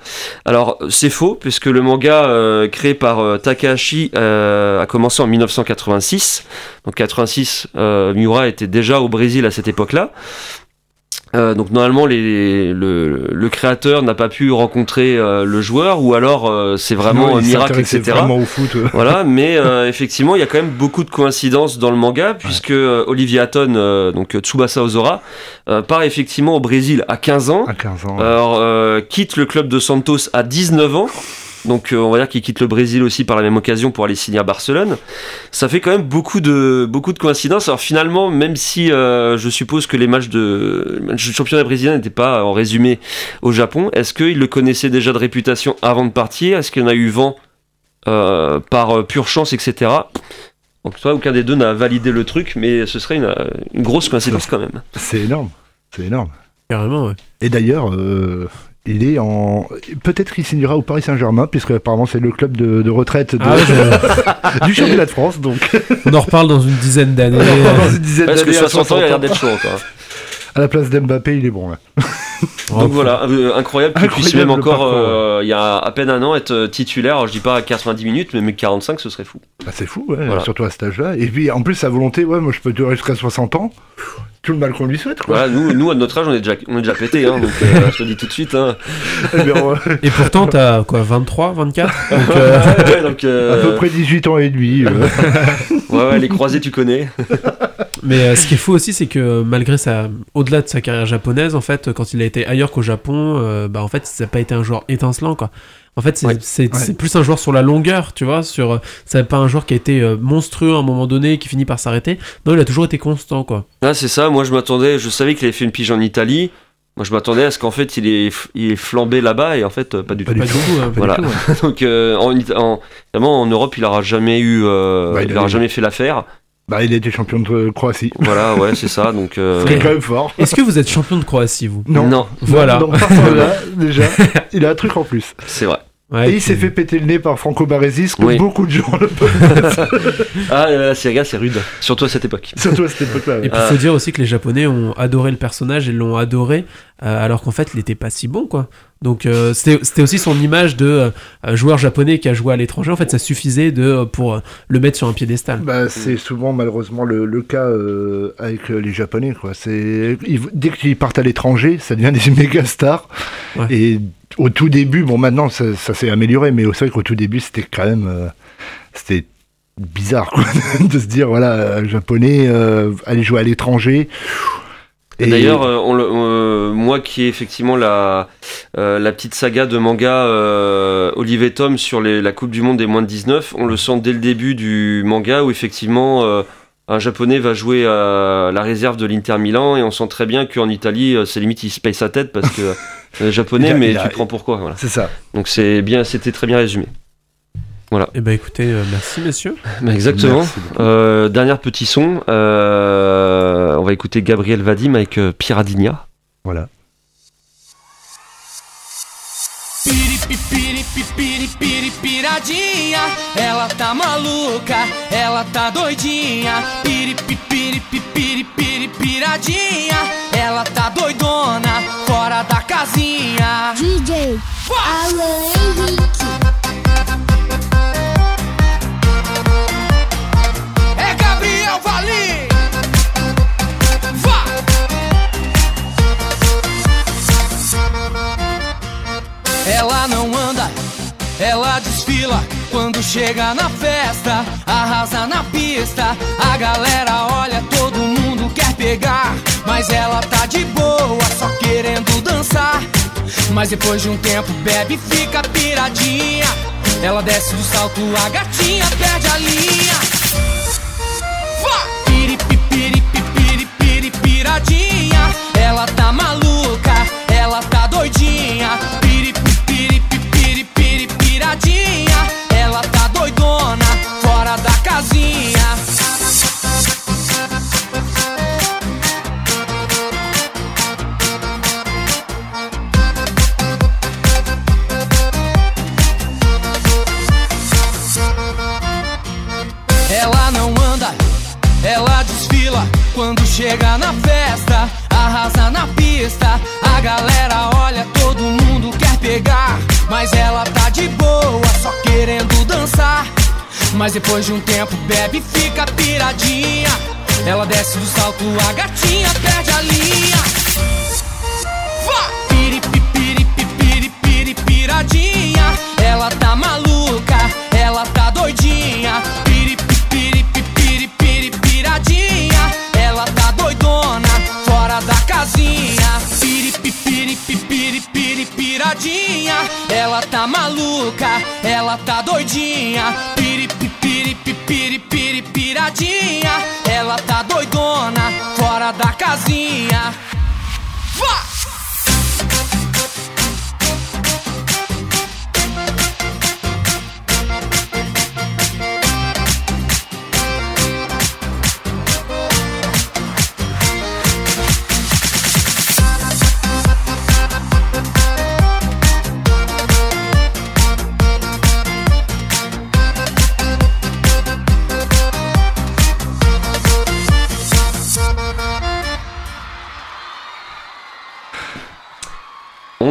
Alors c'est faux, puisque le manga euh, créé par Takahashi euh, a commencé en 1986. Donc 86, euh, Miura était déjà au Brésil à cette époque-là. Euh, donc normalement les, le, le créateur n'a pas pu rencontrer euh, le joueur ou alors euh, c'est vraiment un miracle etc. vraiment au foot. Voilà, mais euh, effectivement, il y a quand même beaucoup de coïncidences dans le manga, puisque euh, Olivier Hatton, euh, donc Tsubasa Ozora, euh, part effectivement au Brésil à 15 ans, À 15 ans. ouais. alors euh, quitte le club de Santos à 19 ans. Donc euh, on va dire qu'il quitte le Brésil aussi par la même occasion pour aller signer à Barcelone. Ça fait quand même beaucoup de, beaucoup de coïncidences. Alors finalement, même si euh, je suppose que les matchs de, les matchs du championnat brésilien n'étaient pas en résumé au Japon, est-ce qu'il le connaissait déjà de réputation avant de partir? Est-ce qu'il y en a eu vent euh, par euh, pure chance, etc. Donc toi, aucun des deux n'a validé le truc, mais ce serait une, euh, une grosse coïncidence quand même. C'est énorme. C'est énorme. Carrément, ouais. Et d'ailleurs, euh, il est en. Peut-être qu'il signera au Paris Saint-Germain, puisque apparemment c'est le club de, de retraite de- Ah ouais, du championnat de France. Donc, On en reparle dans une dizaine d'années. dans une dizaine Parce que d'années à 60 ans, il a l'air 60 d'être chaud encore. À la place d'Mbappé, il est bon là. Donc voilà, euh, incroyable qu'il puisse même encore, euh, il y a à peine un an, être euh, titulaire. Alors, je dis pas à 90 minutes, mais 45, ce serait fou. Bah, c'est fou, ouais, Voilà. surtout à cet âge-là. Et puis en plus, sa volonté, ouais, moi je peux durer jusqu'à 60 ans. Tout le mal qu'on lui souhaite, quoi. Voilà, nous, nous, à notre âge, on est déjà, on est déjà pété, hein, donc euh, je te dis tout de suite. Hein. Eh. Et pourtant, t'as quoi, 23, 24 Donc, euh, Ouais, donc, euh, À peu près 18 ans et demi. euh. ouais, ouais, les croisés, tu connais. Mais euh, ce qui est fou aussi, c'est que malgré sa, au-delà de sa carrière japonaise, en fait, quand il a été ailleurs qu'au Japon, euh, bah en fait, ça n'a pas été un joueur étincelant, quoi. En fait, c'est Ouais. c'est- Ouais. c'est plus un joueur sur la longueur, tu vois. Sur, euh, c'est pas un joueur qui a été euh, monstrueux à un moment donné, qui finit par s'arrêter. Non, il a toujours été constant, quoi. Ah, c'est ça, moi je m'attendais, je savais qu'il avait fait une pige en Italie. Moi je m'attendais à ce qu'en fait il est, il est flambé là-bas et en fait euh, pas du Pas tout. du Pas tout. du tout, hein. Pas Voilà. du tout, ouais. Donc euh, en, Ita- en, vraiment, en Europe il aura jamais eu, euh, Bah, il il, aura jamais fait l'affaire. Bah, il a été champion de Croatie. Voilà, ouais, c'est ça. Donc euh, C'est quand même fort. Est-ce que vous êtes champion de Croatie, vous? Non. non, Voilà. Donc, par contre, là, déjà, il a un truc en plus. c'est vrai. Ouais, et il s'est fait péter le nez par Franco que Oui. beaucoup de gens le peuvent. Ah, la A, c'est rude, surtout à cette époque. Surtout à cette époque-là. Et ouais. puis, il faut dire aussi que les Japonais ont adoré le personnage et l'ont adoré, euh, alors qu'en fait, il était pas si bon, quoi. Donc, euh, c'était c'était aussi son image de euh, joueur japonais qui a joué à l'étranger. En fait, ça suffisait de, euh, pour euh, le mettre sur un piédestal. Bah, c'est souvent malheureusement le, le cas euh, avec les Japonais. Quoi. C'est, ils- dès qu'ils partent à l'étranger, ça devient des méga stars. Ouais. Et au tout début, bon maintenant ça, ça s'est amélioré, mais c'est vrai qu'au tout début c'était quand même euh, c'était bizarre quoi, de se dire voilà, euh, japonais, euh, aller jouer à l'étranger. Et D'ailleurs, euh, moi qui ai effectivement la, euh, la petite saga de manga Olivier Tom sur les- la Coupe du Monde des moins de 19, on le sent dès le début du manga où effectivement un japonais va jouer à la réserve de l'Inter Milan et on sent très bien qu'en Italie, c'est limite il se paye sa tête parce que japonais, Il a- mais a- tu prends pourquoi. Voilà. c'est ça. Donc c'est bien, c'était très bien résumé. Et bah, écoutez, euh, merci, messieurs. Bah, exactement. Merci. Euh, dernier petit son, euh, on va écouter Gabriel Vadim avec euh, Piradinha. Voilà. Piradinha, ela tá maluca, ela tá doidinha. Ela tá doidona, fora casinha. DJ Alan Henrique. É Gabriel Valim. Vá! Ela não anda, ela desfila. Quando chega na festa, arrasa na pista. A galera olha, todo mundo quer pegar. Mas ela tá de boa, só querendo dançar. Mas depois de um tempo, bebe e fica piradinha. Ela desce do salto, a gatinha perde a linha. Vá! Piripipiripipiripiri piradinha Ela tá maluca,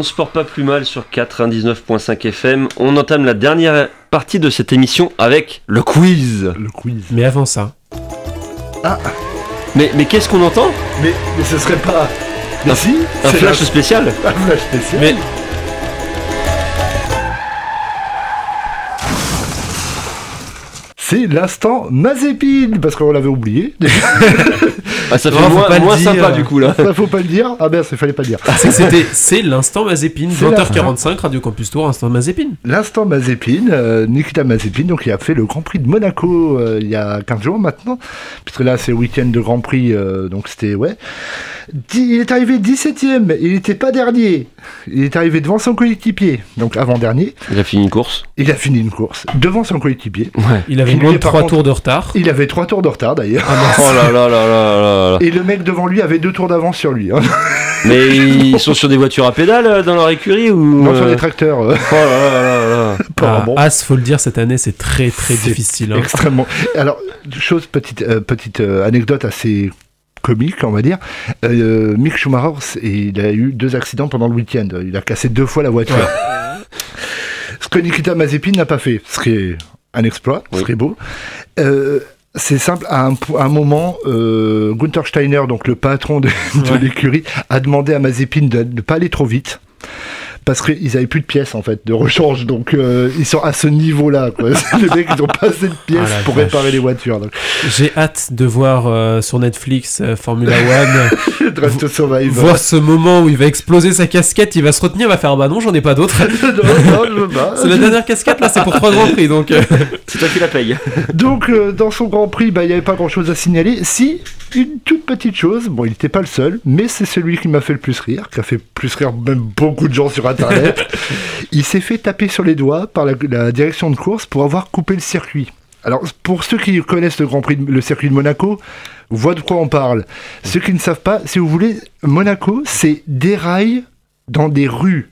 se porte pas plus mal sur 99.5 FM. On entame la dernière partie de cette émission avec le quiz. Le quiz. Mais avant ça, Ah, Mais, mais qu'est-ce qu'on entend? Mais, mais ce serait pas. Mais Un- si Un flash la- spécial Un flash spécial. Mais- C'est l'instant Mazépine, parce qu'on l'avait oublié. Ah, Ça fait Non, moins, sympa du coup là. Ça faut pas le dire. Ah ben, il fallait pas le dire. c'est que c'était c'est l'instant Mazépine, C'est 20h45 Radio Campus Tour, instant Mazépine. L'instant Mazépine, euh, Nikita Mazépine, donc il a fait le Grand Prix de Monaco euh, il y a 15 jours maintenant, puisque là c'est le week-end de Grand Prix, euh, donc c'était ouais. Il est arrivé 17ème, il n'était pas dernier. Il est arrivé devant son coéquipier, donc avant-dernier. Il a fini une course. Il a fini une course devant son coéquipier. Ouais. Il avait moins de par 3 contre- tours de retard. Il avait trois tours de retard d'ailleurs. Oh là là là là là là. Et le mec devant lui avait deux tours d'avance sur lui. hein. Mais ils sont sur des voitures à pédales euh, dans leur écurie ou Non, sur euh, les tracteurs. euh, Oh là là là là. Ah, bon. As, faut le dire, cette année c'est très très difficile. hein. Extrêmement. Alors, chose, petite, euh, petite euh, anecdote assez comique, on va dire. Euh, Mick Schumacher, il a eu deux accidents pendant le week-end. Il a cassé deux fois la voiture. Ce que Nikita Mazepin n'a pas fait, ce qui est un exploit, ce Oui. est beau. Euh, c'est simple, à un, po- à un moment, euh, Gunther Steiner, donc le patron de, de Ouais. l'écurie, a demandé à Mazepin de ne pas aller trop vite. Parce qu'ils avaient plus de pièces en fait de rechange, donc euh, ils sont à ce niveau-là. quoi. Les mecs ils ont pas assez de pièces Ah pour vache. réparer les voitures. Donc, J'ai hâte de voir euh, sur Netflix euh, Formula One, Drive to Survive. voir ce moment où il va exploser sa casquette, il va se retenir, il va faire bah non, j'en ai pas d'autre. non, non, je veux pas. C'est la dernière casquette là, c'est pour trois grands prix donc. C'est toi qui la paye. Donc, euh, dans son Grand Prix, bah, il n'y avait pas grand-chose à signaler. Si, une toute petite chose, bon, il n'était pas le seul, mais c'est celui qui m'a fait le plus rire, qui a fait plus rire même beaucoup de gens sur Internet. il s'est fait taper sur les doigts par la, la direction de course pour avoir coupé le circuit. Alors, pour ceux qui connaissent le Grand Prix, de- le circuit de Monaco, voient de quoi on parle. Ceux qui ne savent pas, si vous voulez, Monaco, c'est des rails dans des rues.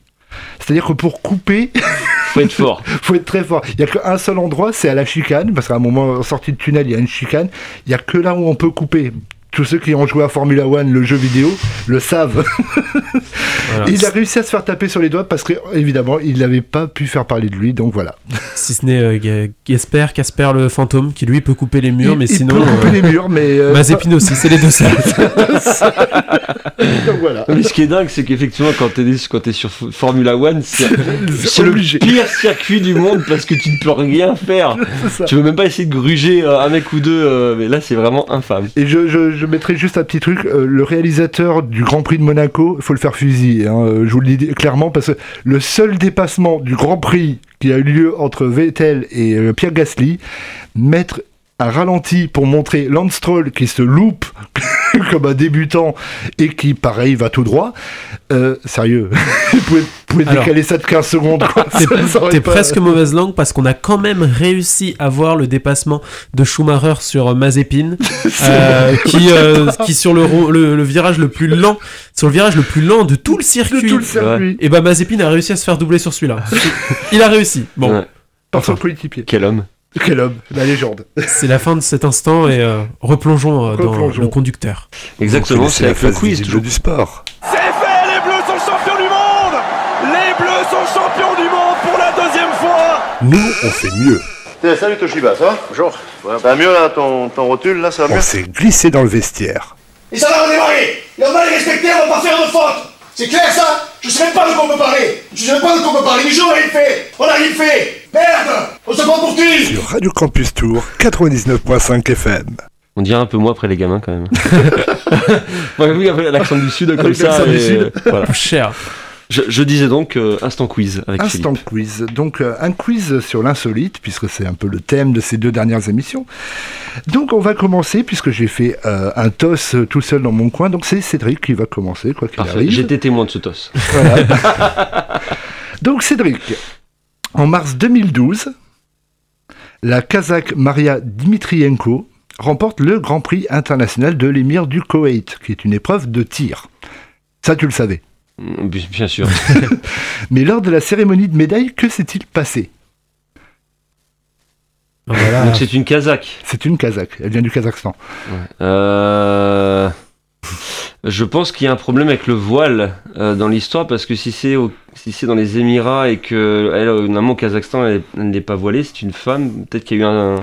C'est-à-dire que pour couper, Faut être fort. faut être très fort. Il n'y a qu'un seul endroit, c'est à la chicane, parce qu'à un moment, en sortie de tunnel, il y a une chicane. Il n'y a que là où on peut couper. Tous ceux qui ont joué à Formula One, le jeu vidéo, le savent. voilà. il a réussi à se faire taper sur les doigts parce que, évidemment, il n'avait pas pu faire parler de lui, donc voilà. Si ce n'est euh, Ga- Gasper, Casper le fantôme, qui lui peut couper les murs, il, mais il sinon. peut couper euh, les murs, mais. euh, Mazepin aussi, c'est les deux seuls. donc voilà. Mais ce qui est dingue, c'est qu'effectivement, quand t'es quand t'es sur Formula One, c'est le pire circuit du monde parce que tu ne peux rien faire. Tu veux même pas essayer de gruger euh, un mec ou deux, euh, mais là c'est vraiment infâme. Et je, je, je mettrai juste un petit truc, euh, le réalisateur du Grand Prix de Monaco, il faut le faire fusiller, hein, euh, je vous le dis clairement, parce que le seul dépassement du Grand Prix qui a eu lieu entre Vettel et euh, Pierre Gasly, mettre un ralenti pour montrer Lance Stroll qui se loupe comme un débutant et qui, pareil, va tout droit, euh, sérieux, vous pouvez, vous pouvez Alors, décaler ça de 15 secondes. T'es pas- presque mauvaise langue parce qu'on a quand même réussi à voir le dépassement de Schumacher sur euh, Mazepin, euh, qui, euh, qui sur le, ro- le, le virage le plus lent, sur le virage le plus lent de tout le de circuit. tout le circuit, Et bah Mazepin a réussi à se faire doubler sur celui-là. Il a réussi. Bon, Ouais. par son coéquipier. Quel homme. Quel homme, la légende. c'est la fin de cet instant et euh, replongeons euh, dans le conducteur. Exactement, C'est avec le phase quiz visible toujours. du sport. C'est fait, les Bleus sont champions du monde Les Bleus sont champions du monde pour la deuxième fois Nous, on fait mieux. Salut Toshiba, ça va? Bonjour. Ça va mieux là, ton, ton rotule là, ça va On mieux? s'est glissé dans le vestiaire. Et ça va redémarrer Et on va les respecter, on va pas faire de faute C'est clair ça Je sais même pas de quoi on peut parler Je sais même pas de quoi on peut parler a rien fait On a rien fait Merde On se prend pour qui Sur Radio Campus Tour 99.5 FM. On dirait un peu moins après les gamins quand même. Bon, oui, après l'accent du sud comme Avec ça. l'accent du et, sud. euh, voilà. Cher. Je, je disais donc euh, instant quiz avec Instant Philippe. quiz. Donc euh, un quiz sur l'insolite, puisque c'est un peu le thème de ces deux dernières émissions. Donc on va commencer, puisque j'ai fait euh, un toss tout seul dans mon coin. Donc c'est Cédric qui va commencer, quoi qu'il arrive. J'étais témoin de ce toss. Voilà. Donc Cédric, en mars 2012, la Kazakh Maria Dmitrienko remporte le Grand Prix international de l'émir du Koweït, qui est une épreuve de tir. Ça, tu le savais. Mm, Bien sûr. Mais lors de la cérémonie de médaille, que s'est-il passé? Voilà. Donc c'est une Kazakh. C'est une Kazakh, elle vient du Kazakhstan. Euh... Je pense qu'il y a un problème avec le voile euh, dans l'histoire parce que si c'est au- si c'est dans les Émirats et que elle, euh, normalement au Kazakhstan elle n'est pas voilée, c'est une femme, peut-être qu'il y a eu un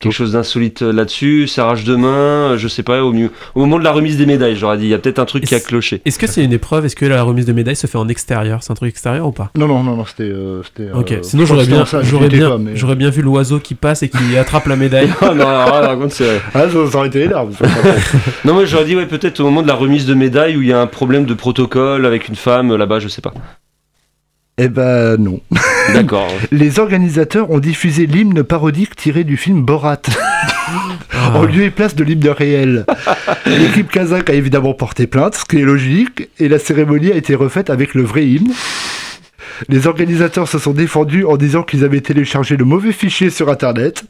quelque chose d'insolite euh, là-dessus, serrage de main, euh, je sais pas au mieux au moment de la remise des médailles, j'aurais dit il y a peut-être un truc qui a cloché. Est-ce que c'est une épreuve Est-ce que la remise de médaille se fait en extérieur? C'est un truc extérieur ou pas? Non, non, non, non, c'était. euh, c'était, Ok, euh, sinon j'aurais bien, j'aurais bien, mais- j'aurais bien vu l'oiseau qui passe et qui attrape la médaille. Ah non, là, par contre, c'est- Ah, ça, ça aurait été énorme. Non, moi j'aurais dit ouais, peut-être au moment de la remise de médaille où il y a un problème de protocole avec une femme euh, là-bas, je sais pas. Eh ben non. D'accord. Les organisateurs ont diffusé l'hymne parodique tiré du film Borat. en lieu et place de l'hymne réel. L'équipe kazakh a évidemment porté plainte, ce qui est logique, et la cérémonie a été refaite avec le vrai hymne. Les organisateurs se sont défendus en disant qu'ils avaient téléchargé le mauvais fichier sur internet.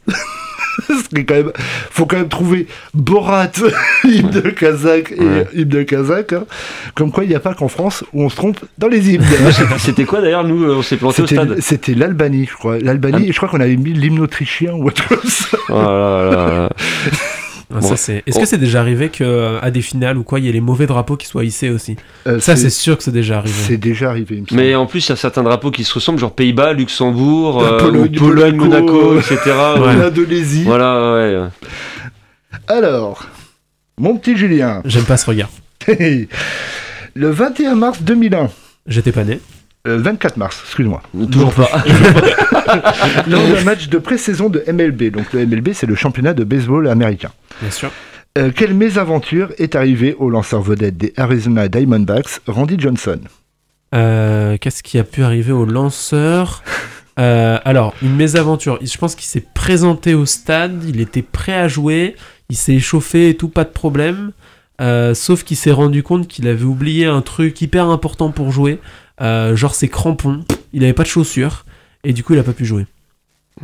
Ce quand même, faut quand même trouver Borat, hymne kazakh et Ouais. hymne kazakh. hein. Comme quoi, il n'y a pas qu'en France où on se trompe dans les hymnes. C'était quoi d'ailleurs Nous, euh, on s'est planté au C'était- stade. C'était l'Albanie, je crois. L'Albanie, et je crois qu'on avait mis l'hymne autrichien ou autre chose. Oh là là. Ah, ça, Bon. c'est- Est-ce Oh. que c'est déjà arrivé que euh, à des finales ou quoi, il y ait les mauvais drapeaux qui soient hissés aussi Euh, Ça, c'est sûr que c'est déjà arrivé. C'est déjà arrivé, il me semble. Mais en plus, il y a certains drapeaux qui se ressemblent, genre Pays-Bas, Luxembourg, euh, Pologne, Monaco, Monaco, etc. ouais. L'Indonésie. Voilà, ouais. Alors, mon petit Julien. J'aime pas ce regard. Le 21 mars 2001. J'étais pas né. Euh, 24 mars, excuse-moi. Toujours pas. Lors d'un match de pré-saison de MLB. Donc le MLB, c'est le championnat de baseball américain. Bien sûr. Euh, quelle mésaventure est arrivée au lanceur vedette des Arizona Diamondbacks, Randy Johnson? Euh, Qu'est-ce qui a pu arriver au lanceur? Euh, Alors, une mésaventure. Je pense qu'il s'est présenté au stade, il était prêt à jouer, il s'est échauffé et tout, pas de problème. Sauf qu'il s'est rendu compte qu'il avait oublié un truc hyper important pour jouer, euh, genre ses crampons. Il avait pas de chaussures et du coup il a pas pu jouer.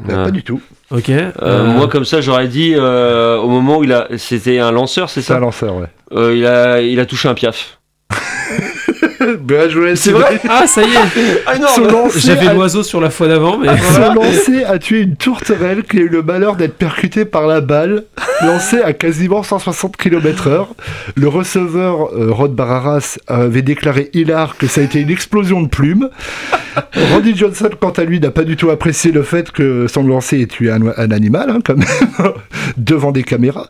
Euh, Pas du tout. Ok. Euh, euh, Moi, comme ça, j'aurais dit euh, au moment où il a. C'était un lanceur, c'est C'est ça un lanceur, ouais. Euh, il, a, il a touché un piaf. Bien joué, C'est vrai Ah, ça y est Ah lancer J'avais l'oiseau sur la fois d'avant, mais. Son lancer a tué une tourterelle qui a eu le malheur d'être percutée par la balle, lancée à quasiment 160 km/h. Le receveur euh, Rod Bararas avait déclaré hilar que ça a été une explosion de plumes. Randy Johnson, quant à lui, n'a pas du tout apprécié le fait que son lancer ait tué un, un animal, hein, quand même, devant des caméras.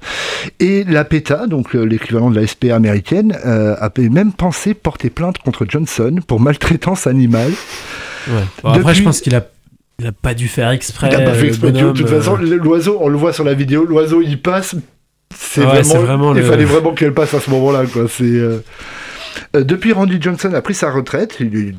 Et la PETA, donc euh, l'équivalent de la SPA américaine, euh, avait même pensé porter plainte contre Johnson pour maltraitance animale. Ouais. Bon, après, je pense qu'il a, il a pas dû faire exprès. Il a pas fait exprès. De toute euh, façon, l'oiseau, on le voit sur la vidéo, l'oiseau il passe. C'est Ouais, vraiment, c'est vraiment il fallait vraiment qu'elle passe à ce moment-là. Quoi. C'est, euh, euh, depuis Randy Johnson a pris sa retraite, il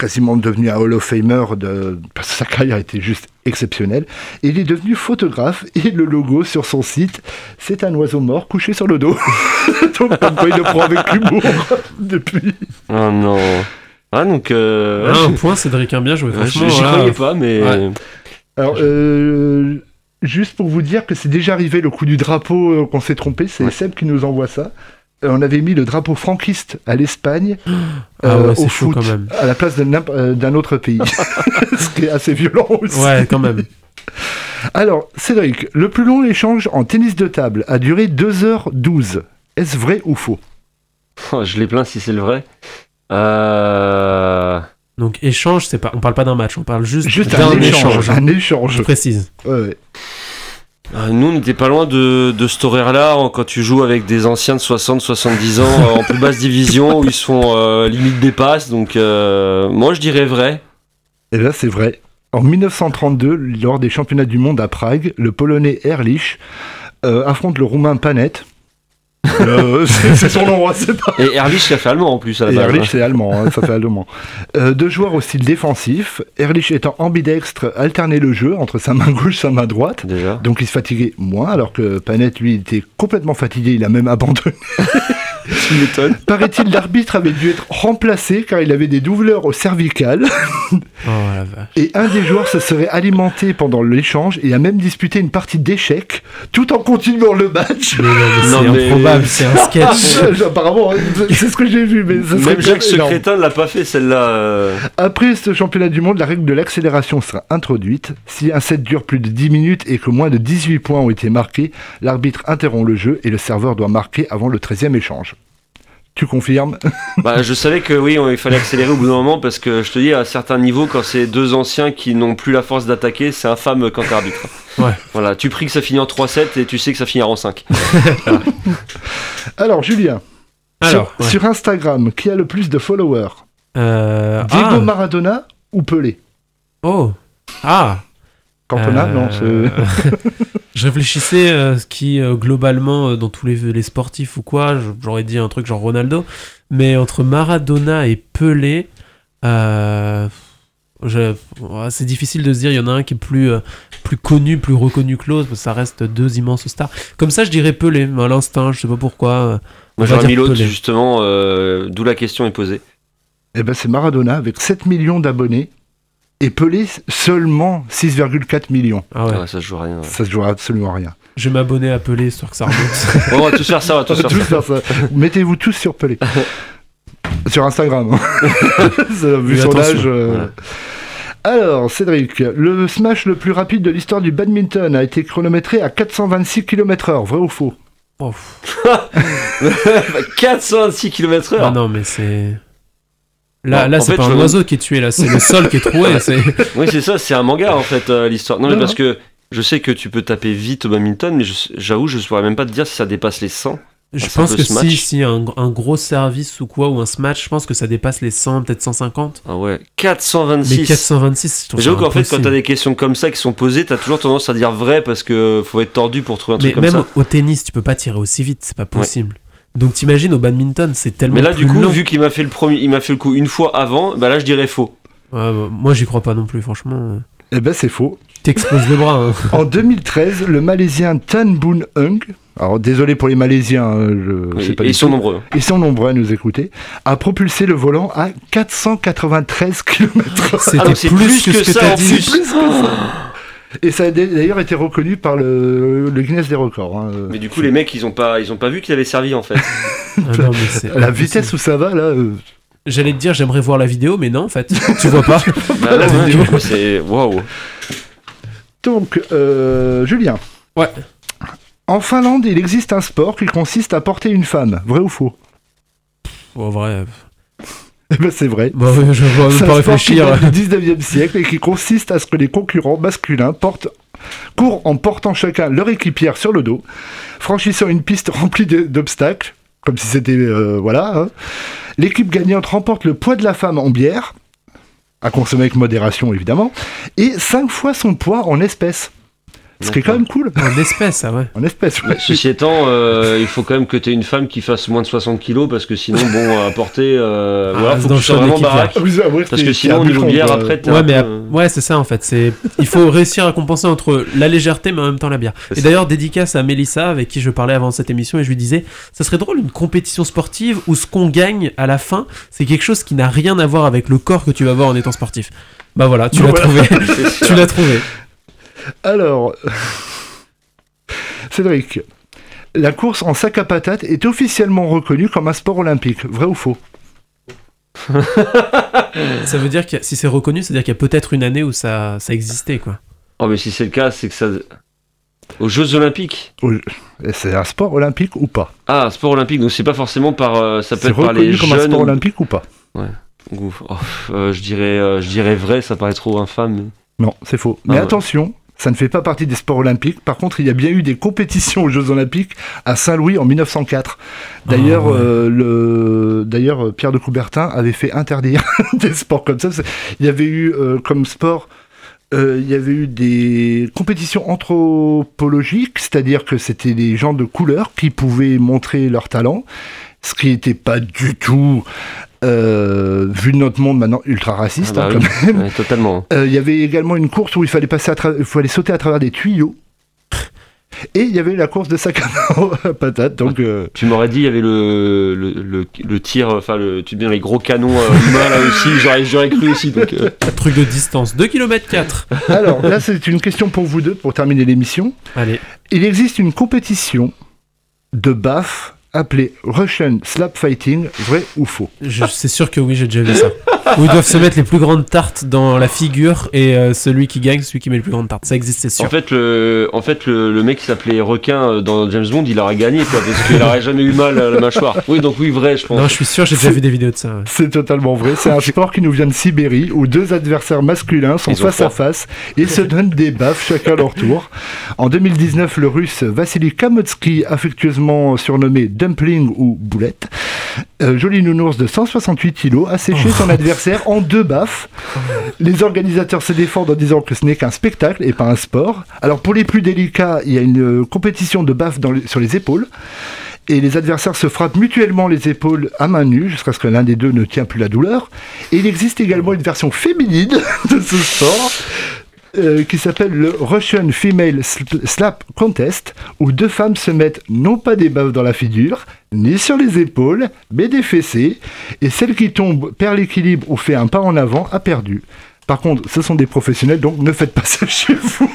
quasiment devenu un Hall of Famer de... parce que sa carrière était juste exceptionnelle. Et il est devenu photographe et le logo sur son site, c'est un oiseau mort couché sur le dos. Donc comme quoi il le prend avec humour depuis. Oh non. Ah, donc. Euh, Ah, un point, Cédric, un bien joué. Ouais, Franchement, J'y croyais pas, mais. Ouais. Alors, euh, juste pour vous dire que c'est déjà arrivé le coup du drapeau euh, qu'on s'est trompé, c'est Seb qui nous envoie ça. Euh, on avait mis le drapeau franquiste à l'Espagne Ah ouais, euh, c'est au chaud foot, quand même. à la place n'imp- euh, d'un autre pays. Ce qui est assez violent aussi. Ouais, quand même. Alors, Cédric, le plus long échange en tennis de table a duré 2h12. Est-ce vrai ou faux? Oh, je l'ai plein si c'est le vrai. Euh. Donc échange, c'est pas, on parle pas d'un match, on parle juste, Juste d'un un échange. échange. Un échange. Je précise. Ouais, ouais. Euh, Nous, on n'était pas loin de, de cet horaire-là hein, quand tu joues avec des anciens de 60-70 ans euh, en plus basse division où ils sont euh, limite des passes. Donc, euh, moi, je dirais vrai. Et là, c'est vrai. En 1932, lors des championnats du monde à Prague, le Polonais Erlich affronte le Roumain Panet. Euh, c'est son nom, hein, c'est pas. Et Erlich, il a fait allemand en plus à la base. Erlich, hein. c'est allemand, hein, ça fait allemand. Euh, deux joueurs au style défensif. Erlich étant ambidextre, alternait le jeu entre sa main gauche et sa main droite. Déjà. Donc il se fatiguait moins, alors que Panet, lui, était complètement fatigué, il a même abandonné. Tu m'étonnes. Paraît-il, l'arbitre avait dû être remplacé car il avait des douleurs au cervical. Oh la vache. Et un des joueurs se serait alimenté pendant l'échange et a même disputé une partie d'échecs tout en continuant le match. Mais non, mais c'est mais- improbable, c'est un sketch. Apparemment, c'est ce que j'ai vu, mais ça serait Même Jacques ce énorme. crétin ne l'a pas fait celle-là. euh. Après ce championnat du monde, la règle de l'accélération sera introduite. Si un set dure plus de 10 minutes et que moins de 18 points ont été marqués, l'arbitre interrompt le jeu et le serveur doit marquer avant le 13e échange. Tu confirmes Bah, je savais que oui, il fallait accélérer au bout d'un moment parce que je te dis, à certains niveaux, quand c'est deux anciens qui n'ont plus la force d'attaquer, c'est infâme quand t'es arbitre. Ouais. Voilà, tu pries que ça finit en 3-7 et tu sais que ça finira en 5. Alors, Julien, Alors, sur, ouais. sur Instagram, qui a le plus de followers Euh, Diego ah, Maradona ou Pelé? Oh. Ah. Cantona Euh, Non, c'est... je réfléchissais euh, ce qui euh, globalement euh, dans tous les, les sportifs ou quoi, je- j'aurais dit un truc genre Ronaldo, mais entre Maradona et Pelé, euh, je- c'est difficile de se dire il y en a un qui est plus euh, plus connu, plus reconnu que l'autre, parce que ça reste deux immenses stars. Comme ça, je dirais Pelé, à l'instinct, je sais pas pourquoi. euh, on Moi va j'aurais mis l'autre Pelé. justement, euh, d'où la question est posée. Eh ben, c'est Maradona avec 7 millions d'abonnés et Pelé seulement 6,4 millions. Ah ouais. Ouais, ça se joue à rien. ouais. Ça se joue absolument à rien. Je vais m'abonner à Pelé, histoire que ça remonte. On va tous faire ça, on va tous On va faire tous ça. faire ça. Mettez-vous tous sur Pelé. sur Instagram. Vu son âge. euh. Alors, Cédric, le smash le plus rapide de l'histoire du badminton a été chronométré à 426 km/h, vrai ou faux? Oh, 426 km/h ah non, mais c'est. Là, Non, là c'est pas un veux- oiseau qui est tué, là, c'est le sol qui est troué. Oui, c'est ça, c'est un manga en fait, euh, l'histoire. Non, mais Non, parce que je sais que tu peux taper vite au badminton, mais je- j'avoue, je ne pourrais même pas te dire si ça dépasse les 100. Je Ah, pense que si, si un, un gros service ou quoi, ou un smash, je pense que ça dépasse les 100, peut-être 150. Ah ouais, Mais 426. 426, je trouve Mais j'avoue qu'en fait, quand t'as des questions comme ça qui sont posées, t'as toujours tendance à dire vrai parce que faut être tordu pour trouver un Mais truc comme même ça. au, au tennis, tu peux pas tirer aussi vite, c'est pas possible. Donc t'imagines au badminton, c'est tellement Mais là, plus du coup, long. vu qu'il m'a fait le premier, il m'a fait le coup une fois avant, bah là, je dirais faux. Ouais, bah, moi j'y crois pas non plus, franchement. Eh ben, c'est faux. T'exploses le bras. hein. En 2013, le Malaisien Tan Boon Hung, alors désolé pour les Malaisiens, hein, je sais pas ils sont tout. nombreux. Ils sont nombreux à nous écouter, a propulsé le volant à 493 km/h. C'était Ah, plus, plus que, que ce que ça, t'as en dit. plus. Plus que ça. Et ça a d'ailleurs été reconnu par le, le Guinness des records. hein. Mais du coup, les mecs, ils ont pas, ils ont pas vu qu'il avait servi en fait. Ah non, mais c'est La vitesse où ça va, là. euh, J'allais te dire, j'aimerais voir la vidéo, mais non, en fait, tu vois pas. bah coup, c'est waouh. Donc, euh, Julien. Ouais. En Finlande, il existe un sport qui consiste à porter une femme. Vrai ou faux? Bon, vrai. Eh ben, c'est vrai. Bon, ouais, je pas réfléchir. du 19e siècle et qui consiste à ce que les concurrents masculins portent, courent en portant chacun leur équipière sur le dos, franchissant une piste remplie d'obstacles, comme si c'était... euh, voilà. hein. L'équipe gagnante remporte le poids de la femme en bière, à consommer avec modération évidemment, et 5 fois son poids en espèces. Ce qui est quand même cool. En espèce, ah ouais. En espèces, ouais. Ceci étant, euh, il faut quand même que tu aies une femme qui fasse moins de 60 kilos parce que sinon, bon, à porter, euh, Ah, voilà, faut dans que le tu sois vraiment baraque. Ah, Parce que sinon, au niveau bière, après, t'es Ouais, mais peu, ouais, c'est ça en fait. C'est il faut réussir à compenser entre la légèreté mais en même temps la bière. Et ça. d'ailleurs dédicace à Mélissa avec qui je parlais avant cette émission et je lui disais ça serait drôle une compétition sportive où ce qu'on gagne à la fin c'est quelque chose qui n'a rien à voir avec le corps que tu vas avoir en étant sportif. Bah voilà, tu l'as Voilà. trouvé. tu l'as trouvé. Alors, Cédric, la course en sac à patates est officiellement reconnue comme un sport olympique. Vrai ou faux? Ça veut dire que si c'est reconnu, c'est-à-dire qu'il y a peut-être une année où ça ça existait quoi. Oh, mais si c'est le cas, c'est que ça. Aux Jeux Olympiques? C'est un sport olympique ou pas? Ah, un sport olympique, donc c'est pas forcément par. euh, ça peut C'est être par les reconnu comme un sport olympique ou pas? Ou- oh, euh, je, dirais, euh, je dirais vrai, ça paraît trop infâme. mais- Non, c'est faux. Mais Ah ouais. Ça ne fait pas partie des sports olympiques. Par contre, il y a bien eu des compétitions aux Jeux olympiques à Saint-Louis en 1904. D'ailleurs, Ah ouais. euh. D'ailleurs, euh, Pierre de Coubertin avait fait interdire des sports comme ça. Il y avait eu euh, comme sport... euh, il y avait eu des compétitions anthropologiques, c'est-à-dire que c'était des gens de couleur qui pouvaient montrer leur talent, ce qui n'était pas du tout, euh, vu de notre monde maintenant, ultra raciste Ah bah hein, oui. quand même. Ouais, totalement. Euh, Il y avait également une course où il fallait passer à tra- il fallait sauter à travers des tuyaux. Et il y avait la course de sac à patate. Donc, euh, Tu m'aurais dit, il y avait le, le, le, le tir, enfin, le, tu dis les gros canons euh, humains là aussi, j'aurais, j'aurais cru aussi. Donc, euh, Truc de distance, 2 km 4. alors là, c'est une question pour vous deux pour terminer l'émission. Allez. Il existe une compétition de BAF appelée Russian Slap Fighting, vrai ou faux C'est sûr que oui, j'ai déjà vu ça. Où ils doivent se mettre les plus grandes tartes dans la figure et euh, celui qui gagne, celui qui met les plus grandes tartes. Ça existe, c'est sûr. en fait, le, en fait le, le mec qui s'appelait Requin euh, dans James Bond, il aurait gagné, quoi, parce qu'il aurait jamais eu mal à la mâchoire. Oui, donc oui, vrai, je pense. non, je suis sûr, j'ai déjà vu des vidéos de ça. ouais. C'est totalement vrai. C'est un sport qui nous vient de Sibérie où deux adversaires masculins sont Ils face à face et se donnent des baffes chacun à leur tour. En 2019, le russe Vassili Kamotsky, affectueusement surnommé Dumpling ou Boulette, euh, joli nounours de 168 kilos, a séché son adversaire en deux baffes. Les organisateurs se défendent en disant que ce n'est qu'un spectacle et pas un sport. Alors pour les plus délicats, il y a une compétition de baffes dans sur les épaules. Et les adversaires se frappent mutuellement les épaules à main nue jusqu'à ce que l'un des deux ne tient plus la douleur. Et il existe également une version féminine de ce sport. Euh, qui s'appelle le Russian Female Sl- Slap Contest, où deux femmes se mettent non pas des baffes dans la figure, ni sur les épaules, mais des fessées, et celle qui tombe perd l'équilibre ou fait un pas en avant a perdu. Par contre, ce sont des professionnels, donc ne faites pas ça chez vous.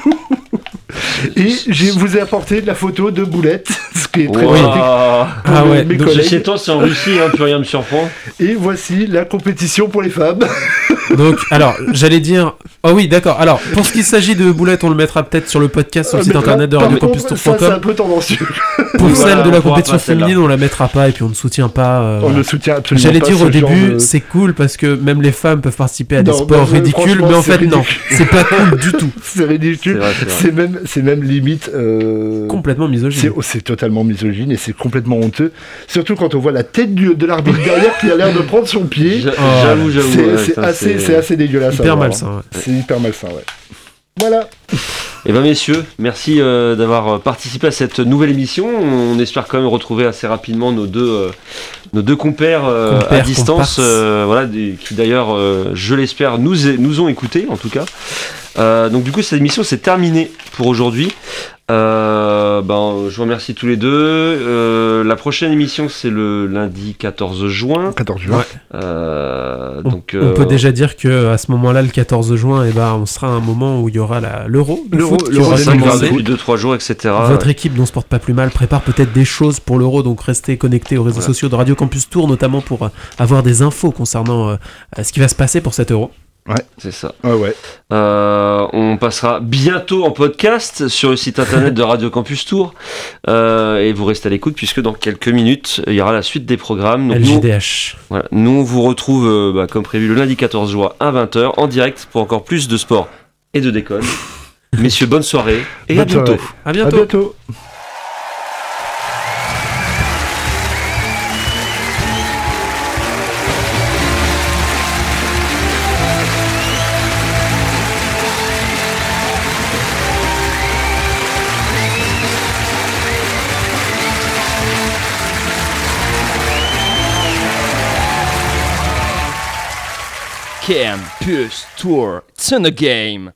Et je vous ai apporté la photo de Boulette, ce qui est très Wow. Ah ouais, mes donc collègues. Chez toi, c'est en Russie, hein, plus rien me surprend. Et voici la compétition pour les femmes. Donc, alors, j'allais dire. Oh oui, d'accord. Alors, pour ce qui s'agit de Boulette, on le mettra peut-être sur le podcast sur le Ah, site internet de par contre, Ça, c'est un peu tendancieux. Pour Voilà, celle de la compétition féminine, on la mettra pas et puis on ne soutient pas. euh, On ne soutient absolument J'allais pas dire ce au genre début, de- c'est cool parce que même les femmes peuvent participer à des Non, sports ridicules, mais en fait, non, c'est pas cool du tout. C'est ridicule. C'est vrai, c'est vrai. C'est même, c'est même limite. euh, Complètement misogyne. c'est totalement misogyne et c'est complètement honteux. Surtout quand on voit la tête du- de l'arbitre derrière qui a l'air de prendre son pied. J'a- J'avoue, j'avoue. C'est, ouais, c'est ça, assez, c'est assez dégueulasse. Hyper malsain, hein. ouais. C'est hyper malsain, ouais. Voilà. Eh ben messieurs, merci euh, d'avoir euh, participé à cette nouvelle émission. On espère quand même retrouver assez rapidement nos deux, euh, nos deux compères, euh, Compères, à distance, euh, voilà, des- qui d'ailleurs, euh, je l'espère, nous, nous ont écoutés en tout cas. Euh, donc du coup, cette émission c'est terminé pour aujourd'hui. Euh, ben, je vous remercie tous les deux. Euh, la prochaine émission c'est le lundi 14 juin. 14 juin. Euh, On, donc, on peut déjà dire que à ce moment-là, le 14 juin, eh ben, on sera à un moment où il y aura L'Euro- foot qui l'Euro aura on va commencé. depuis 2-3 jours, etc. Votre équipe, dont se porte pas plus mal, prépare peut-être des choses pour l'euro, donc restez connectés aux réseaux Voilà. sociaux de Radio Campus Tour, notamment pour euh, avoir des infos concernant euh, euh, ce qui va se passer pour cet euro. C'est ça. Ouais, ouais. Euh, on passera bientôt en podcast sur le site internet de Radio Campus Tour. Euh, et vous restez à l'écoute puisque dans quelques minutes, il y aura la suite des programmes. Donc, nous, LJDH. voilà, nous, on vous retrouve euh, bah, comme prévu le lundi 14 juin à 20h en direct pour encore plus de sport et de déconne. Messieurs, bonne soirée et à bientôt. soirée. À À bientôt. bientôt. Campus Tour, it's in the game.